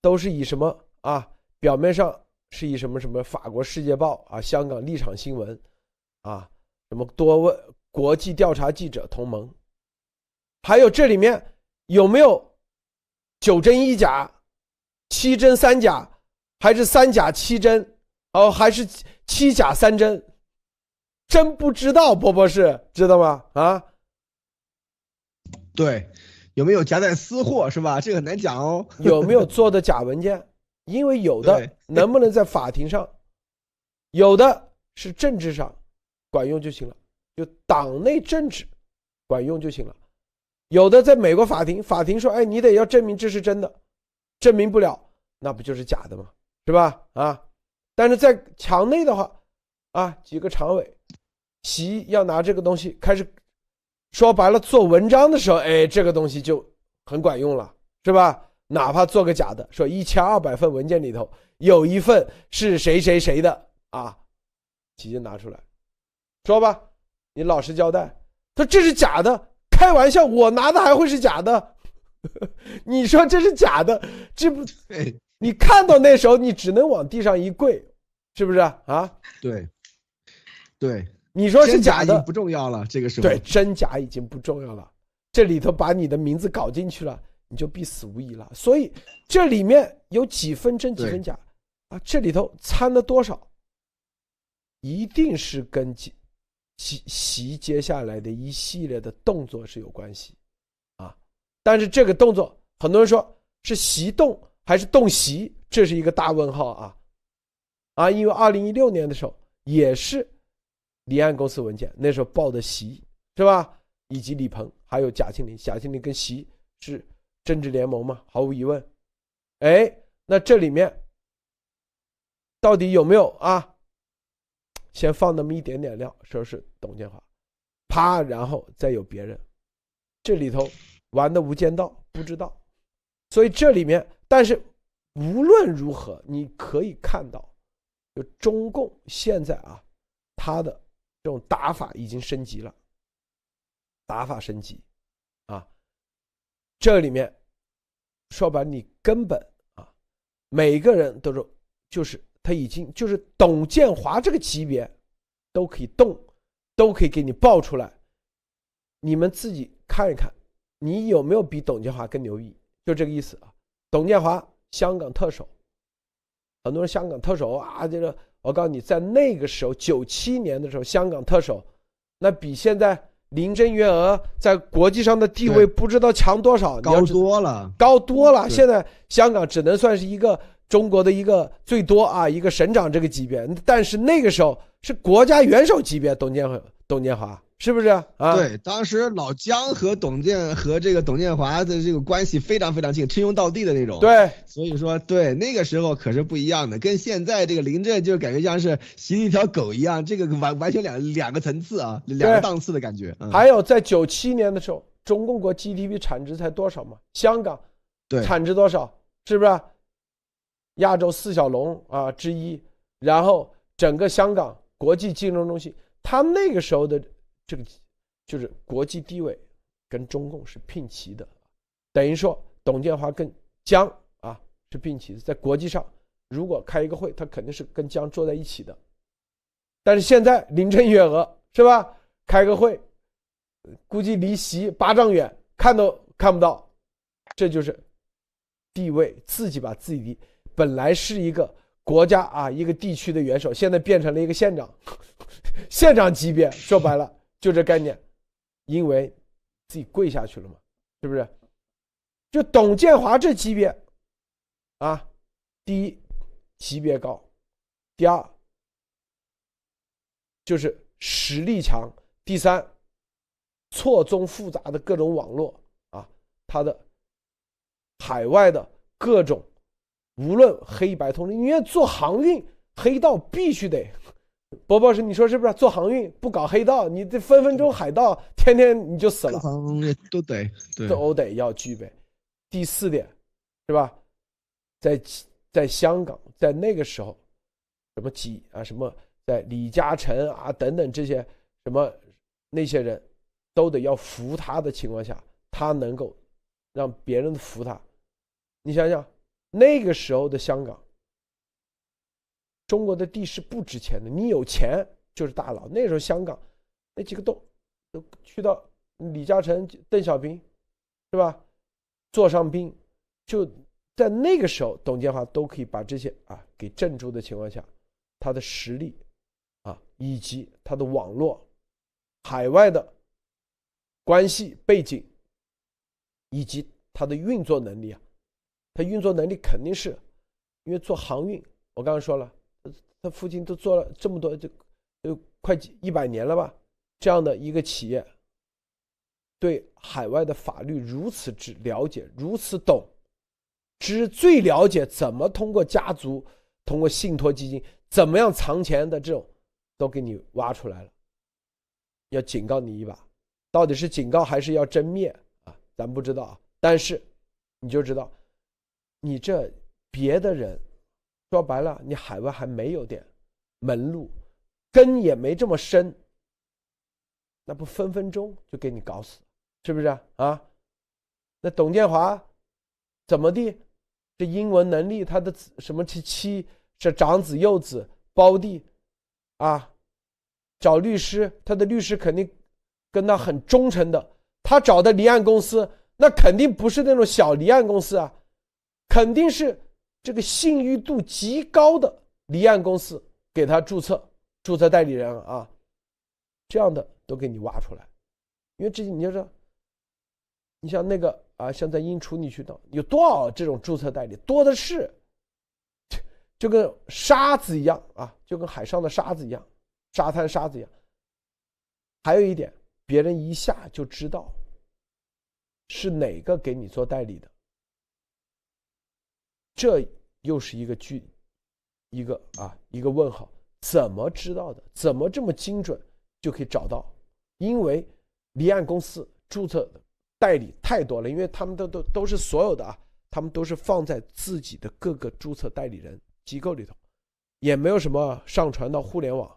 都是以什么啊？表面上是以什么什么法国《世界报》啊、香港立场新闻啊，什么多问国际调查记者同盟，还有这里面有没有九真一假？七真三假，还是三假七真？哦，还是七假三真？真不知道，波波是知道吗？啊，对，有没有夹带私货是吧？这个很难讲哦。有没有做的假文件？因为有的 能不能在法庭上，有的是政治上管用就行了，就党内政治管用就行了。有的在美国法庭，法庭说：“哎，你得要证明这是真的。”证明不了，那不就是假的吗？是吧？啊，但是在墙内的话，啊，几个常委习要拿这个东西开始说白了做文章的时候，哎，这个东西就很管用了，是吧？哪怕做个假的，说一千二百份文件里头有一份是谁谁谁的啊，直接拿出来，说吧，你老实交代。他这是假的，开玩笑，我拿的还会是假的？你说这是假的，这不，你看到那时候你只能往地上一跪，是不是啊？对，对，你说是假的。不重要了，这个时候。对真假已经不重要了，这里头把你的名字搞进去了，你就必死无疑了。所以这里面有几分真几分假啊？这里头掺了多少？一定是跟习习接下来的一系列的动作是有关系啊。但是这个动作，很多人说是习动还是动习，这是一个大问号啊！啊，因为二零一六年的时候也是离岸公司文件，那时候报的习是吧？以及李鹏还有贾庆林，贾庆林跟习是政治联盟嘛？毫无疑问。哎，那这里面到底有没有啊？先放那么一点点料，说是董建华，啪，然后再有别人，这里头。玩的无间道不知道，所以这里面，但是无论如何，你可以看到，就中共现在啊，他的这种打法已经升级了，打法升级，这里面说白，你根本啊，每个人都是，就是他已经就是董建华这个级别，都可以动，都可以给你爆出来，你们自己看一看。你有没有比董建华更牛逼？就这个意思啊！董建华，香港特首，很多人香港特首啊，这个我告诉你，在那个时候，九七年的时候，香港特首，那比现在林郑月娥在国际上的地位不知道强多少，高多了，高多了。现在香港只能算是一个中国的一个最多啊，一个省长这个级别，但是那个时候是国家元首级别，董建华，董建华。是不是啊？对，当时老姜和董建和这个董建华的这个关系非常非常近，称兄道弟的那种。对，所以说，对那个时候可是不一样的，跟现在这个林郑就感觉像是习一条狗一样，这个完完全两两个层次啊，两个档次的感觉。还有在九七年的时候，中共国 GDP 产值才多少嘛？香港，对，产值多少？是不是？亚洲四小龙啊之一，然后整个香港国际金融中心，他那个时候的。这个就是国际地位跟中共是并齐的，等于说董建华跟江啊是并齐的，在国际上如果开一个会，他肯定是跟江坐在一起的。但是现在林郑月娥是吧？开个会，估计离席八丈远，看都看不到。这就是地位，自己把自己本来是一个国家啊一个地区的元首，现在变成了一个县长，县长级别。说白了。就这概念，因为自己跪下去了嘛，是不是？就董建华这级别，啊，第一级别高，第二就是实力强，第三错综复杂的各种网络啊，他的海外的各种，无论黑白通吃，因为做航运黑道必须得。博博士，你说是不是？做航运不搞黑道，你这分分钟海盗，天天你就死了。都得，都得要具备。第四点，是吧？在在香港，在那个时候，什么几啊，什么在李嘉诚啊等等这些什么那些人，都得要服他的情况下，他能够让别人服他。你想想，那个时候的香港。中国的地是不值钱的，你有钱就是大佬。那时候香港那几个都都去到李嘉诚、邓小平，是吧？坐上宾，就在那个时候，董建华都可以把这些啊给镇住的情况下，他的实力啊以及他的网络、海外的关系背景以及他的运作能力啊，他运作能力肯定是因为做航运，我刚刚说了。他父亲都做了这么多，就就快一百年了吧？这样的一个企业，对海外的法律如此之了解，如此懂，知最了解怎么通过家族、通过信托基金怎么样藏钱的这种，都给你挖出来了。要警告你一把，到底是警告还是要真灭啊？咱不知道啊。但是你就知道，你这别的人。说白了，你海外还没有点门路，根也没这么深，那不分分钟就给你搞死，是不是啊？那董建华怎么地？这英文能力，他的什么妻妻是长子幼子胞弟啊？找律师，他的律师肯定跟他很忠诚的。他找的离岸公司，那肯定不是那种小离岸公司啊，肯定是。这个信誉度极高的离岸公司给他注册注册代理人啊，这样的都给你挖出来，因为这些你就说，你像那个啊，像在英处女群岛有多少这种注册代理，多的是，就跟沙子一样啊，就跟海上的沙子一样，沙滩沙子一样。还有一点，别人一下就知道是哪个给你做代理的。这又是一个句，一个啊，一个问号，怎么知道的？怎么这么精准就可以找到？因为离岸公司注册的代理太多了，因为他们都都都是所有的啊，他们都是放在自己的各个注册代理人机构里头，也没有什么上传到互联网，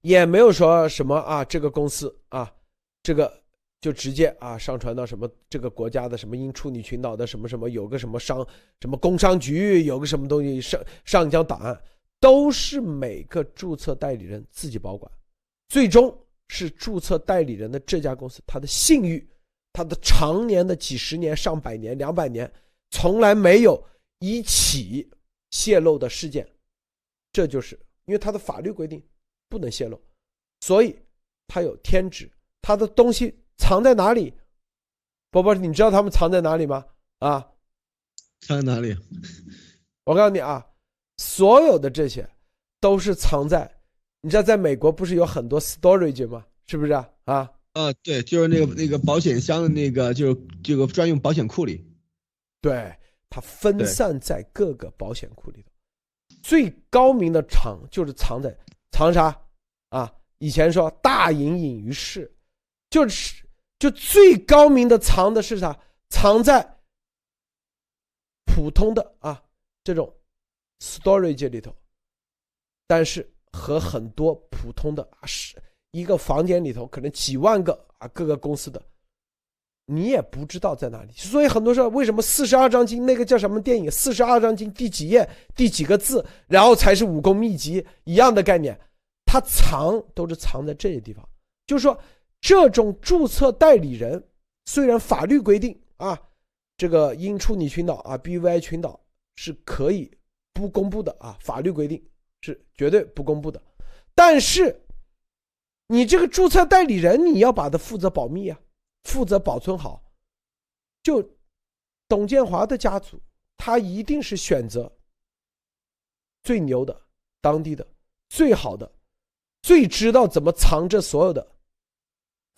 也没有说什么啊，这个公司啊，这个。就直接啊上传到什么这个国家的什么英处女群岛的什么什么有个什么商什么工商局有个什么东西上上一张档案，都是每个注册代理人自己保管，最终是注册代理人的这家公司他的信誉，他的常年的几十年上百年两百年从来没有一起泄露的事件，这就是因为他的法律规定不能泄露，所以他有天职，他的东西。藏在哪里？波波，你知道他们藏在哪里吗？啊，藏在哪里？我告诉你啊，所有的这些都是藏在，你知道，在美国不是有很多 storage 吗？是不是啊？啊，啊，对，就是那个那个保险箱的那个，就是这个专用保险库里。对，它分散在各个保险库里头。最高明的藏就是藏在藏啥啊？以前说大隐隐于市，就是。就最高明的藏的是啥？藏在普通的啊这种 storage 里头，但是和很多普通的啊是一个房间里头可能几万个啊各个公司的，你也不知道在哪里。所以很多时候为什么四十二章经那个叫什么电影？四十二章经第几页第几个字，然后才是武功秘籍一样的概念，它藏都是藏在这些地方，就是说。这种注册代理人，虽然法律规定啊，这个英出尼群岛啊，BVI 群岛是可以不公布的啊，法律规定是绝对不公布的。但是，你这个注册代理人，你要把它负责保密啊，负责保存好。就董建华的家族，他一定是选择最牛的、当地的最好的、最知道怎么藏着所有的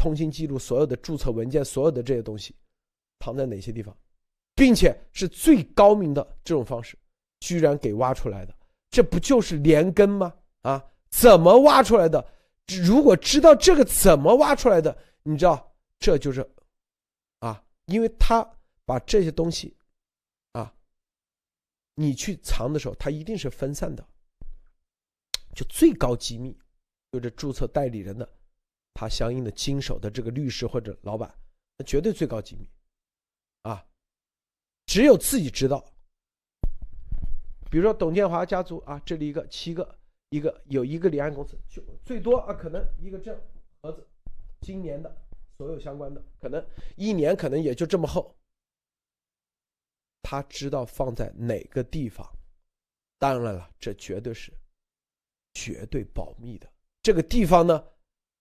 通信记录、所有的注册文件、所有的这些东西，藏在哪些地方，并且是最高明的这种方式，居然给挖出来的，这不就是连根吗？啊，怎么挖出来的？如果知道这个怎么挖出来的，你知道，这就是，啊，因为他把这些东西，啊，你去藏的时候，他一定是分散的，就最高机密，就这注册代理人的，他相应的经手的这个律师或者老板，那绝对最高机密，啊，只有自己知道。比如说董建华家族啊，这里一个七个。一个有一个离岸公司，就最多啊，可能一个证盒子，今年的所有相关的，可能一年可能也就这么厚。他知道放在哪个地方，当然了，这绝对是绝对保密的。这个地方呢，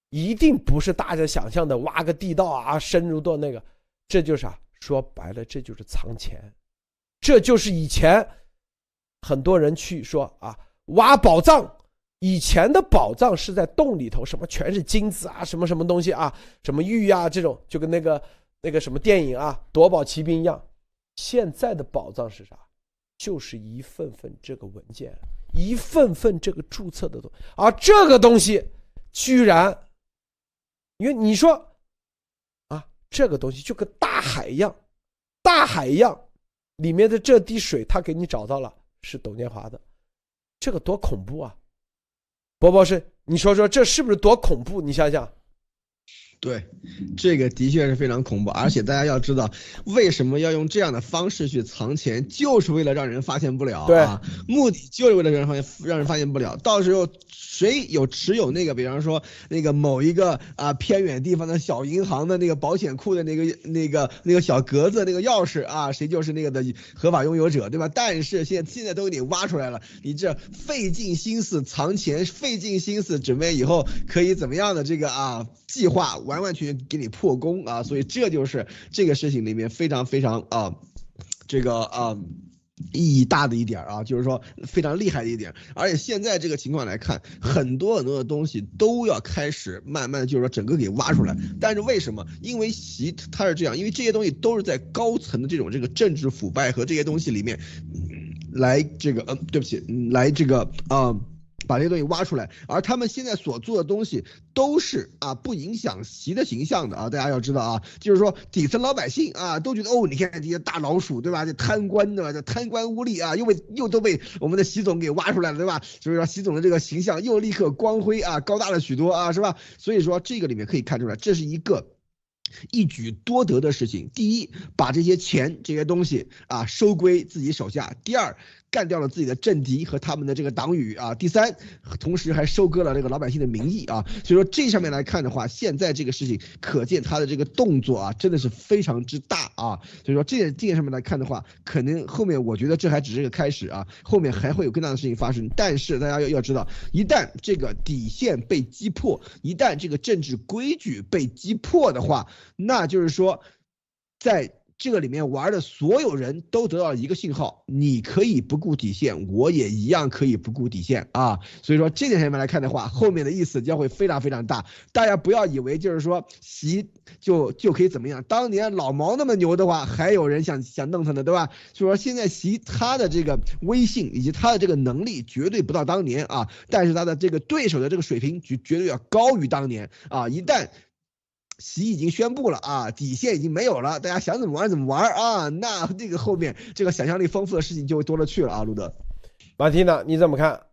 一定不是大家想象的挖个地道啊，深入到那个，这就是啊，说白了，这就是藏钱，这就是以前很多人去说啊，挖宝藏。以前的宝藏是在洞里头，什么全是金子啊，什么什么东西啊，什么玉啊，这种就跟那个那个什么电影啊，夺宝奇兵一样。现在的宝藏是啥？就是一份份这个文件，一份份这个注册的东西，而这个东西居然，因为你说啊，这个东西就跟大海一样，大海一样，里面的这滴水，他给你找到了，是董建华的，这个多恐怖啊！波波是，你说说这是不是多恐怖？你想想。对，这个的确是非常恐怖，而且大家要知道，为什么要用这样的方式去藏钱，就是为了让人发现不了啊，目的就是为了让人发现，让人发现不了。到时候谁有持有那个，比方说那个某一个啊偏远地方的小银行的那个保险库的那个那个那个小格子那个钥匙啊，谁就是那个的合法拥有者，对吧？但是现现在都给你挖出来了，你这费尽心思藏钱，费尽心思准备以后可以怎么样的这个啊计划。完完全全给你破功啊！所以这就是这个事情里面非常非常啊，这个啊意义大的一点啊，就是说非常厉害的一点。而且现在这个情况来看，很多很多的东西都要开始慢慢，就是说整个给挖出来。但是为什么？因为习他是这样，因为这些东西都是在高层的这种这个政治腐败和这些东西里面来这个嗯，对不起，来这个啊。把这些东西挖出来，而他们现在所做的东西都是啊不影响习的形象的啊，大家要知道啊，就是说底层老百姓啊都觉得哦，你看这些大老鼠对吧？这贪官对吧？这贪官污吏啊，又被又都被我们的习总给挖出来了对吧？所以说习总的这个形象又立刻光辉啊高大了许多啊是吧？所以说这个里面可以看出来，这是一个一举多得的事情。第一，把这些钱这些东西啊收归自己手下；第二。干掉了自己的政敌和他们的这个党羽啊！第三，同时还收割了这个老百姓的民意啊！所以说这上面来看的话，现在这个事情可见他的这个动作啊，真的是非常之大啊！所以说这点这点上面来看的话，可能后面我觉得这还只是个开始啊，后面还会有更大的事情发生。但是大家要要知道，一旦这个底线被击破，一旦这个政治规矩被击破的话，那就是说，在。这个里面玩的所有人都得到了一个信号，你可以不顾底线，我也一样可以不顾底线啊。所以说这点上面来看的话，后面的意思将会非常非常大。大家不要以为就是说习就就可以怎么样，当年老毛那么牛的话，还有人想想弄他呢，对吧？所以说现在习他的这个威信以及他的这个能力绝对不到当年啊，但是他的这个对手的这个水平绝绝对要高于当年啊，一旦。习已经宣布了啊，底线已经没有了，大家想怎么玩怎么玩啊，那这个后面这个想象力丰富的事情就会多了去了啊，路德，马蒂娜你怎么看？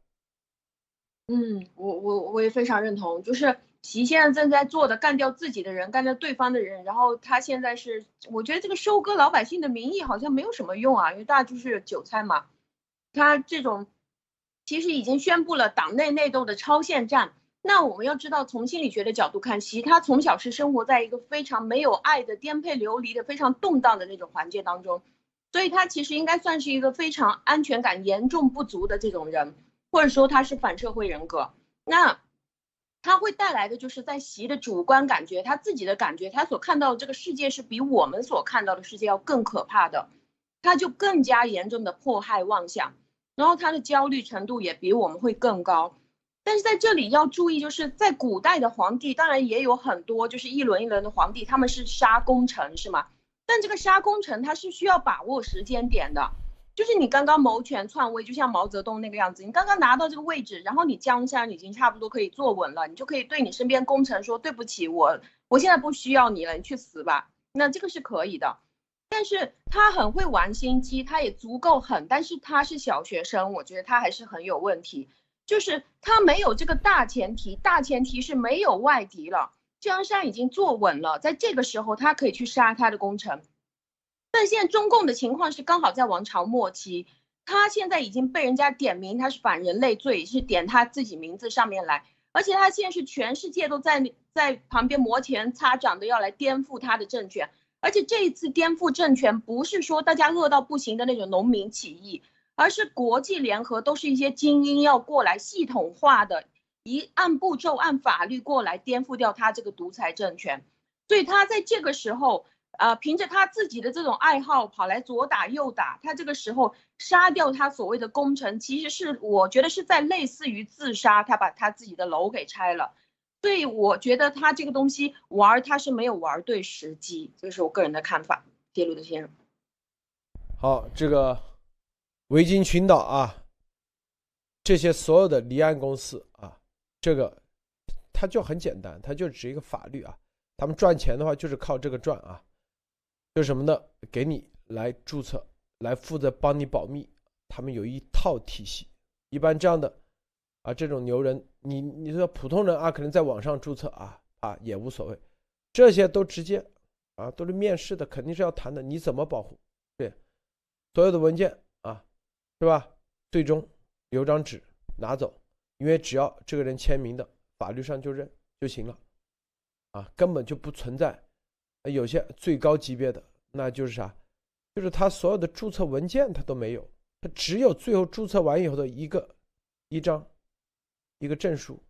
嗯，我我我也非常认同，就是习现在正在做的，干掉自己的人，干掉对方的人，然后他现在是，我觉得这个收割老百姓的民意好像没有什么用啊，因为大家就是韭菜嘛，他这种其实已经宣布了党内内斗的超限战。那我们要知道，从心理学的角度看，习他从小是生活在一个非常没有爱的、颠沛流离的、非常动荡的那种环境当中，所以他其实应该算是一个非常安全感严重不足的这种人，或者说他是反社会人格。那他会带来的就是在习的主观感觉，他自己的感觉，他所看到的这个世界是比我们所看到的世界要更可怕的，他就更加严重的迫害妄想，然后他的焦虑程度也比我们会更高。但是在这里要注意，就是在古代的皇帝，当然也有很多就是一轮一轮的皇帝，他们是杀功臣是吗？但这个杀功臣他是需要把握时间点的。就是你刚刚谋权篡位，就像毛泽东那个样子，你刚刚拿到这个位置，然后你江山已经差不多可以坐稳了，你就可以对你身边功臣说对不起，我我现在不需要你了，你去死吧。那这个是可以的，但是他很会玩心机，他也足够狠，但是他是小学生，我觉得他还是很有问题。就是他没有这个大前提，大前提是没有外敌了，江山已经坐稳了，在这个时候他可以去杀他的功臣。但现在中共的情况是刚好在王朝末期，他现在已经被人家点名，他是反人类罪，是点他自己名字上面来，而且他现在是全世界都在在旁边摩拳擦掌的要来颠覆他的政权，而且这一次颠覆政权不是说大家饿到不行的那种农民起义，而是国际联合，都是一些精英要过来系统化的，一按步骤按法律过来颠覆掉他这个独裁政权，所以他在这个时候。呃，凭着他自己的这种爱好跑来左打右打，他这个时候杀掉他所谓的功臣，其实是我觉得是在类似于自杀，他把他自己的楼给拆了。所以我觉得他这个东西玩他是没有玩对时机，这是我个人的看法。铁路的先生，好，这个维京群岛啊，这些所有的离岸公司啊，这个它就很简单，它就只一个法律啊，他们赚钱的话就是靠这个赚啊。就什么呢？给你来注册，来负责帮你保密。他们有一套体系。一般这样的啊，这种牛人，你你说普通人啊，可能在网上注册啊啊也无所谓。这些都直接啊，都是面试的，肯定是要谈的。你怎么保护？对，所有的文件，是吧？最终有张纸拿走，因为只要这个人签名的，法律上就认就行了，啊，根本就不存在。有些最高级别的，那就是啥？就是他所有的注册文件他都没有，他只有最后注册完以后的一个一张一个证书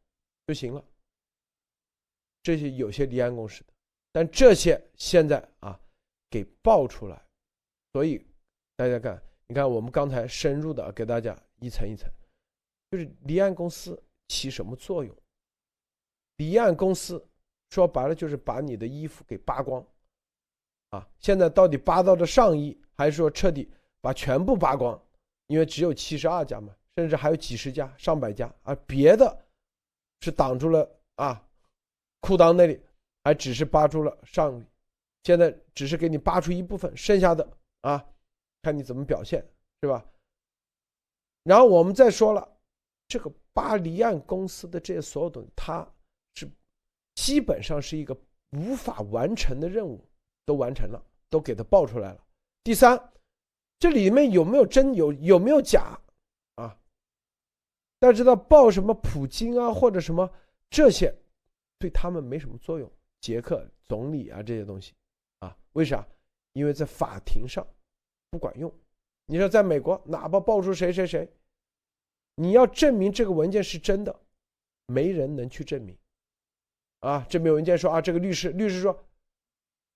就行了。这些有些离岸公司的，但这些现在啊给爆出来，所以大家看，你看我们刚才深入的给大家一层一层，就是离岸公司起什么作用？离岸公司。说白了就是把你的衣服给扒光，啊，现在到底扒到的上衣，还是说彻底把全部扒光？因为只有七十二家嘛，甚至还有几十家、上百家，而别的是挡住了啊，裤裆那里还只是扒住了上衣，现在只是给你扒出一部分，剩下的啊，看你怎么表现，是吧？然后我们再说了，这个巴黎岸公司的这些所有东西，它。基本上是一个无法完成的任务，都完成了，都给他报出来了。第三，这里面有没有真有有没有假啊？大家知道报什么普京啊或者什么这些，对他们没什么作用。捷克总理啊这些东西啊，为啥？因为在法庭上不管用。你说在美国，哪怕爆出谁谁谁，你要证明这个文件是真的，没人能去证明。啊，这边文件说啊，这个律师律师说，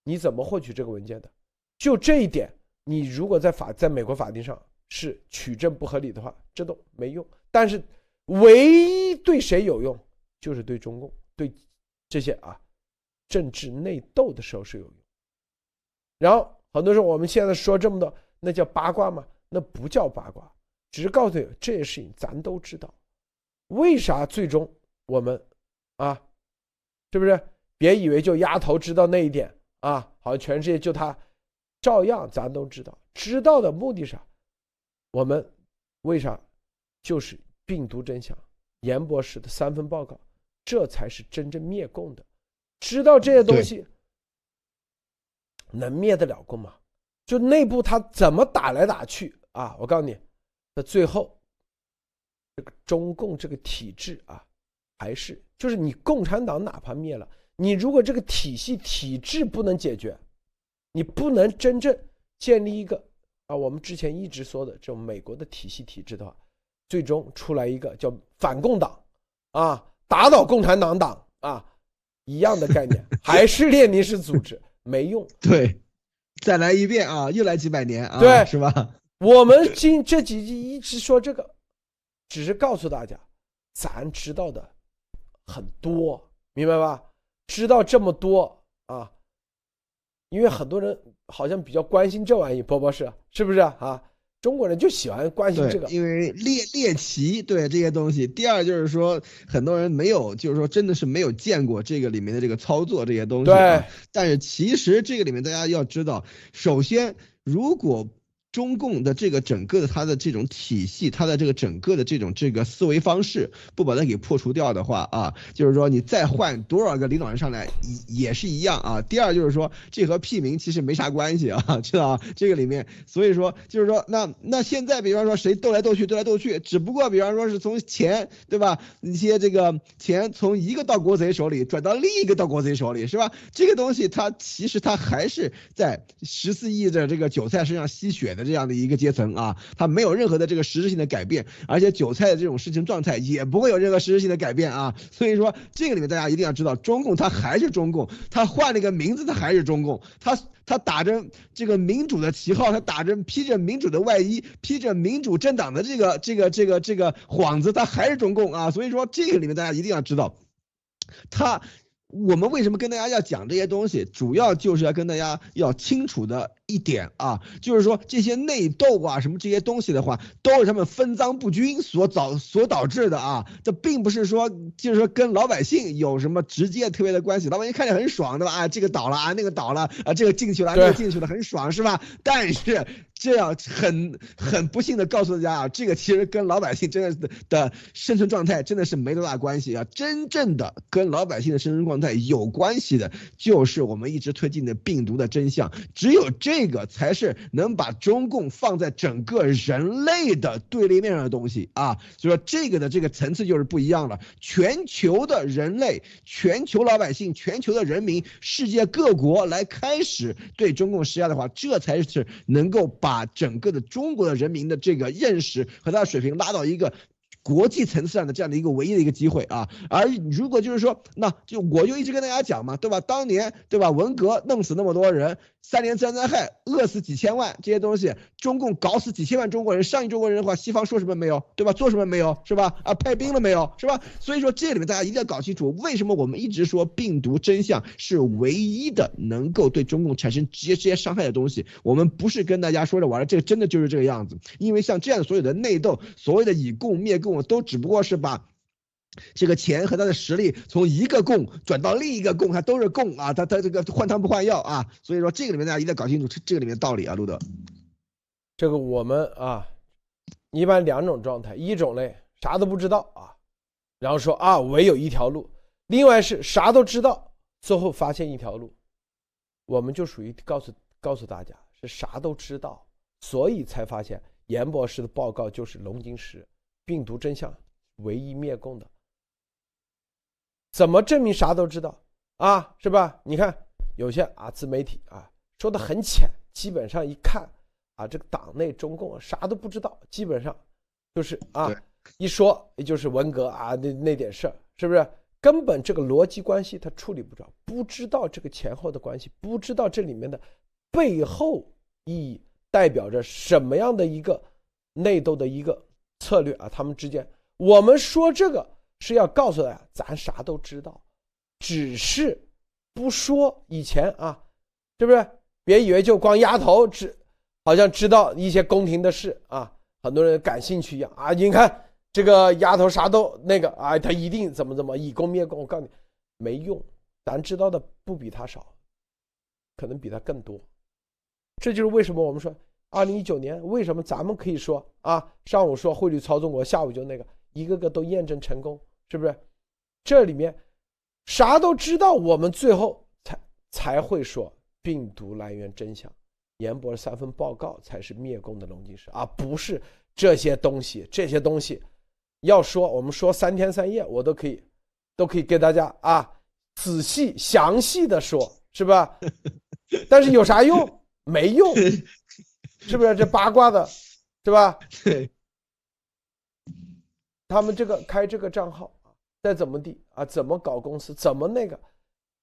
你怎么获取这个文件的？就这一点，你如果在法在美国法庭上是取证不合理的话，这都没用。但是，唯一对谁有用，就是对中共对这些啊政治内斗的时候是有用。然后很多时候我们现在说这么多，那叫八卦吗？那不叫八卦，只是告诉你这些事情咱都知道。为啥最终我们啊？是不是？别以为就丫头知道那一点啊，好像全世界就他，照样咱都知道。知道的目的是啥？我们为啥？就是病毒真相，严博士的三份报告，这才是真正灭共的。知道这些东西，能灭得了共吗？就内部他怎么打来打去啊？我告诉你，那最后，这个中共这个体制啊。还是就是你共产党哪怕灭了，你如果这个体系体制不能解决，你不能真正建立一个啊，我们之前一直说的这种美国的体系体制的话，最终出来一个叫反共党，啊，打倒共产党党啊，一样的概念，还是列宁式组织没用。对，再来一遍啊，又来几百年啊，对是吧？我们今这几集一直说这个，只是告诉大家，咱知道的很多，明白吧？知道这么多啊，因为很多人好像比较关心这玩意，波波是是不是啊？中国人就喜欢关心这个，因为猎猎奇对这些东西。第二就是说，很多人没有，就是说真的是没有见过这个里面的这个操作这些东西。对，但是其实这个里面大家要知道，首先如果。中共的这个整个的它的这种体系，它的这个整个的这种这个思维方式，不把它给破除掉的话啊，就是说你再换多少个领导人上来也也是一样啊。第二就是说，这和屁民其实没啥关系啊，知道吧？这个里面，所以说就是说，那那现在比方说谁斗来斗去，斗来斗去，只不过比方说是从钱对吧？一些这个钱从一个盗国贼手里转到另一个盗国贼手里是吧？这个东西它其实它还是在十四亿的这个韭菜身上吸血的。这样的一个阶层啊，它没有任何的这个实质性的改变，而且韭菜的这种事情状态也不会有任何实质性的改变啊。所以说，这个里面大家一定要知道，中共它还是中共，它换了一个名字，它还是中共，它它打着这个民主的旗号，它打着披着民主的外衣，披着民主政党的这个这个这个这个幌子，它还是中共啊。所以说，这个里面大家一定要知道，它我们为什么跟大家要讲这些东西，主要就是要跟大家要清楚的。一点啊，就是说这些内斗啊，什么这些东西的话，都是他们分赃不均所导所导致的啊。这并不是说，就是说跟老百姓有什么直接特别的关系。老百姓看着很爽，对吧？啊，这个倒了啊，那个倒了啊，这个进去了，那个进去了，很爽，是吧？但是这样很很不幸的告诉大家啊，这个其实跟老百姓真的的生存状态真的是没多大关系啊。真正的跟老百姓的生存状态有关系的，就是我们一直推进的病毒的真相。只有这。这个才是能把中共放在整个人类的对立面上的东西啊，就说这个的这个层次就是不一样了。全球的人类、全球老百姓、全球的人民、世界各国来开始对中共施压的话，这才是能够把整个的中国的人民的这个认识和他的水平拉到一个。国际层次上的这样的一个唯一的一个机会啊，而如果就是说，那就我就一直跟大家讲嘛，对吧？当年对吧？文革弄死那么多人，三年自然灾害饿死几千万，这些东西，中共搞死几千万中国人，上亿中国人的话，西方说什么没有？对吧？做什么没有？是吧？啊，派兵了没有？是吧？所以说这里面大家一定要搞清楚，为什么我们一直说病毒真相是唯一的能够对中共产生直接直接伤害的东西。我们不是跟大家说着玩的，这个真的就是这个样子。因为像这样所有的内斗，所谓的以共灭共。都只不过是把这个钱和他的实力从一个供转到另一个供，它都是供啊，他他这个换汤不换药啊，所以说这个里面大家一定要搞清楚这这个里面道理啊，路德。这个我们啊，一般两种状态，一种嘞啥都不知道啊，然后说啊唯有一条路；另外是啥都知道，最后发现一条路，我们就属于告诉告诉大家是啥都知道，所以才发现严博士的报告就是龙晶石。病毒真相，唯一灭共的，怎么证明啥都知道啊？是吧？你看有些啊自媒体啊说的很浅，基本上一看啊这个党内中共啥都不知道，基本上就是啊一说也就是文革啊那那点事儿，是不是？根本这个逻辑关系他处理不着，不知道这个前后的关系，不知道这里面的背后意义代表着什么样的一个内斗的一个。策略啊，他们之间，我们说这个是要告诉大家，咱啥都知道，只是不说。以前啊，是不是？别以为就光丫头知，好像知道一些宫廷的事啊，很多人感兴趣一样啊。你看这个丫头啥都那个啊，她一定怎么怎么以攻灭攻。我告诉你，没用，咱知道的不比他少，可能比他更多。这就是为什么我们说。二零一九年，为什么咱们可以说啊？上午说汇率操纵国，下午就那个，一个个都验证成功，是不是？这里面啥都知道，我们最后才才会说病毒来源真相，严博三份报告才是灭共的龙井石，而不是这些东西。这些东西要说，我们说三天三夜，我都可以，都可以给大家啊仔细详细的说，是吧？但是有啥用？没用。是不是这八卦的，是吧？对。他们这个开这个账号啊，再怎么地啊，怎么搞公司，怎么那个，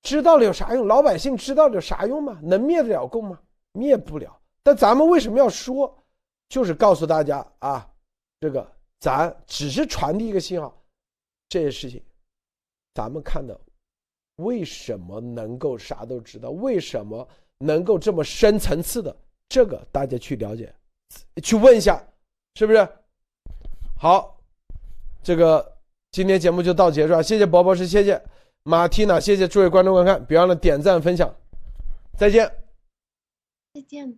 知道了有啥用？老百姓知道了有啥用吗？能灭得了共吗？灭不了。但咱们为什么要说？就是告诉大家啊，这个咱只是传递一个信号，这些事情，咱们看的为什么能够啥都知道？为什么能够这么深层次的？这个大家去了解，去问一下，是不是？好，这个今天节目就到结束啊！谢谢博博士，谢谢马缇娜，谢谢诸位观众观看，别忘了点赞分享，再见。再见。